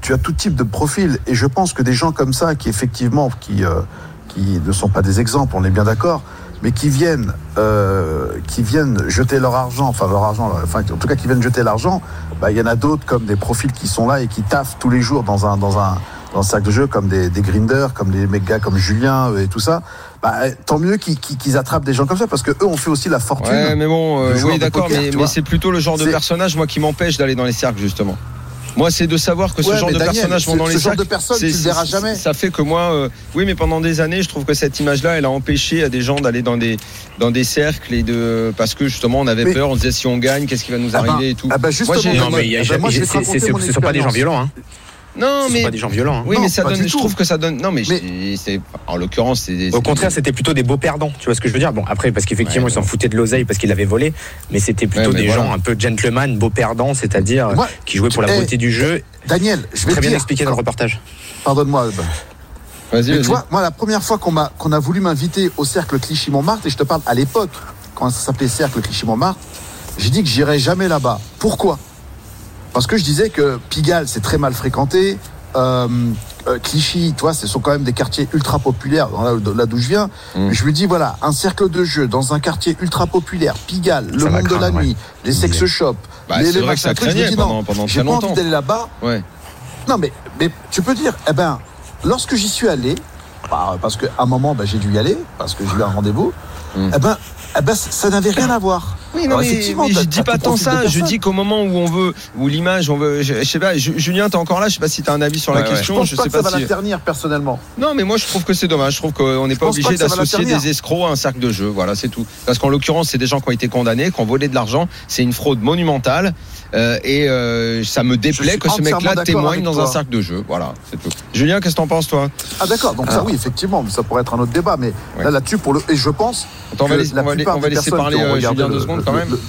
tu as tout type de profil. Et je pense que des gens comme ça, qui effectivement, qui, euh, qui ne sont pas des exemples, on est bien d'accord, mais qui viennent, euh, qui viennent jeter leur argent, enfin leur argent, enfin en tout cas qui viennent jeter l'argent, bah, il y en a d'autres comme des profils qui sont là et qui taffent tous les jours dans un, dans un, dans un cercle de jeu comme des, des grinders, comme des mecs gars comme Julien euh, et tout ça. Bah, tant mieux qu'ils attrapent des gens comme ça parce que eux ont fait aussi la fortune. Ouais, mais bon, euh, oui, d'accord, poker, mais, c'est plutôt le genre de personnage, moi, qui m'empêche d'aller dans les cercles, justement. Moi, c'est de savoir que ce Ouais, genre de Daniel, personnages vont dans les ce genre cercles. de personnes, c'est- tu le verras jamais. Ça fait que moi, euh, oui, mais pendant des années, je trouve que cette image-là, elle a empêché à des gens d'aller dans des dans des cercles et de parce que justement, on avait Mais- peur, on se disait si on gagne, qu'est-ce qui va nous Ah ben- arriver et tout. ah ben justement, j'ai- Daniel, Non, mais il y a Eh jamais- moi, je vais te c'est- raconter c'est- mon ce sont pas des gens violents. Hein. Non, Ce sont mais pas des gens violents. hein. oui, Non, mais ça donne. Je trouve que ça donne. Non, mais Mais- c'est- c'est en l'occurrence, c'est. Au contraire, c'était plutôt des beaux perdants. Tu vois ce que je veux dire? Bon, après, parce qu'effectivement, Ouais, ils s'en foutaient de l'oseille parce qu'ils l'avaient volé, mais c'était plutôt Ouais, mais des voilà. gens un peu gentleman, beaux perdants, c'est-à-dire qui jouaient pour la eh, beauté du jeu. Daniel, je vais Très bien dire, expliqué dans le reportage. pardonne-moi. bah, Vas-y, tu vois, moi, la première fois qu'on m'a qu'on a voulu m'inviter au cercle Clichy-Montmartre, et je te parle à l'époque, quand ça s'appelait cercle Clichy-Montmartre, j'ai dit que j'irais jamais là-bas. Pourquoi? Parce que je disais que Pigalle, c'est très mal fréquenté. Euh, euh, Clichy, tu vois, ce sont quand même des quartiers ultra populaires, là, là d'où je viens. Mm. Je lui dis, voilà, un cercle de jeu dans un quartier ultra populaire, Pigalle, le Ça monde de la nuit, les sex shops, Bah, les, les vrai que ça trucs. Je dis, pendant, pendant j'ai pas envie d'aller là-bas. Ouais. Non, mais, mais tu peux dire, eh ben, lorsque j'y suis allé, bah, parce qu'à un moment, bah, j'ai dû y aller, parce que j'ai eu un rendez-vous, Mm. eh ben, eh ben, ça n'avait rien à voir. Oui, non, Alors, mais, je dis pas tant ça. Je dis qu'au moment où on veut, où l'image, on veut, je, je sais pas. Ju- Julien, t'es encore là. Je sais pas si t'as un avis sur la Ouais, ouais. Je question. pense Je pas sais que ça va si. la ternir, personnellement. Non, mais moi je trouve que c'est dommage. Je trouve qu'on n'est pas obligé va d'associer des escrocs à un cercle de jeu. Voilà, c'est tout. Parce qu'en l'occurrence, c'est des gens qui ont été condamnés, qui ont volé de l'argent. C'est une fraude monumentale. Euh, et euh, ça me déplaît que ce mec-là témoigne dans toi. un cercle de jeu. Voilà, c'est tout. Julien, qu'est-ce que t'en penses, toi? Ah, d'accord, donc ça, oui, effectivement, mais ça pourrait être un autre débat, mais là, là-dessus, pour le, et je pense. Attends, on va, laisser- la on va, plupart on va des laisser personnes parler euh, Julien deux secondes le- quand même. le-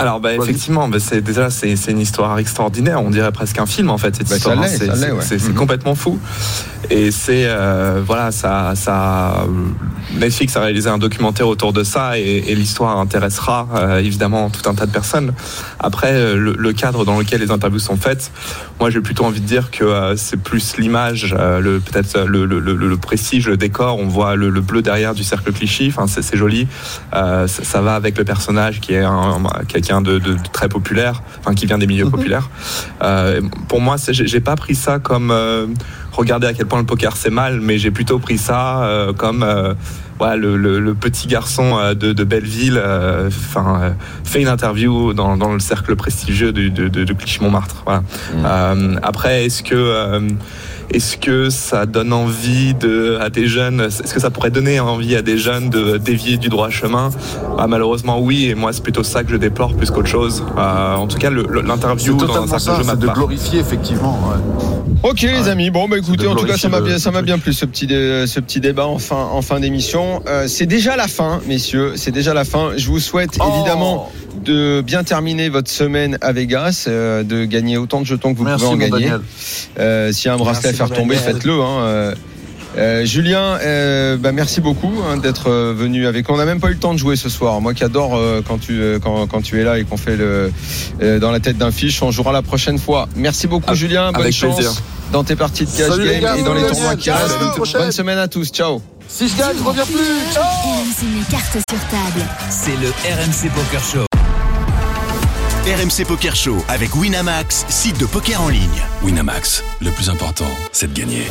Alors bah, effectivement, bah, c'est déjà c'est c'est une histoire extraordinaire. On dirait presque un film en fait. Cette Bah, histoire, hein. c'est ouais. Mhm. complètement fou. Et c'est euh, voilà, ça, ça Netflix a réalisé un documentaire autour de ça et, et l'histoire intéressera euh, évidemment tout un tas de personnes. Après, euh, le, le cadre dans lequel les interviews sont faites, moi j'ai plutôt envie de dire que euh, c'est plus l'image, euh, le peut-être le, le, le, le prestige, le décor. On voit le, le bleu derrière du cercle Clichy. Enfin, c'est joli. Euh, ça, ça va avec le personnage qui est un- un- quelqu'un de, de- de très populaire, enfin qui vient des milieux populaires. Euh, pour moi, j'ai pas pris ça comme euh, regarder à quel point le poker c'est mal, mais j'ai plutôt pris ça euh, comme euh, voilà, le, le- le petit garçon euh, de, de Belleville euh, enfin, euh, fait une interview dans, dans le cercle prestigieux de, de, de, de Clichy-Montmartre. Voilà. Euh, après, est-ce que euh, est-ce que ça donne envie de, à des jeunes, est-ce que ça pourrait donner envie à des jeunes de dévier du droit chemin? Bah, Malheureusement, oui, et moi, c'est plutôt ça que je déplore plus qu'autre chose. Euh, en tout cas, l'interview dans un de jeu c'est de glorifier, effectivement. ouais. Ok les amis, bon bah écoutez, en tout cas ça m'a bien, ça m'a bien plu ce petit, dé- ce petit débat en fin, en fin d'émission. Euh, c'est déjà la fin, messieurs, c'est déjà la fin. Je vous souhaite Oh. évidemment de bien terminer votre semaine à Vegas, euh, de gagner autant de jetons que vous Merci, pouvez en gagner. Euh, S'il y a un bracelet à faire tomber, faites-le. Hein. Euh, euh, Julien, euh, bah, merci beaucoup hein, d'être euh, venu avec. On n'a même pas eu le temps de jouer ce soir. Moi qui adore euh, quand tu euh, quand, quand tu es là et qu'on fait le euh, dans la tête d'un fiche. On jouera la prochaine fois. Merci beaucoup, Avec- Julien. Bonne avec chance plaisir. dans tes parties de cash Salut, game gars, et dans les tournois qui restent. Bonne semaine à tous. Ciao. Si je gagne, je reviens plus. Ciao RMC met carte sur table. C'est le RMC Poker Show. RMC Poker Show avec Winamax, site de poker en ligne. Winamax, le plus important, c'est de gagner.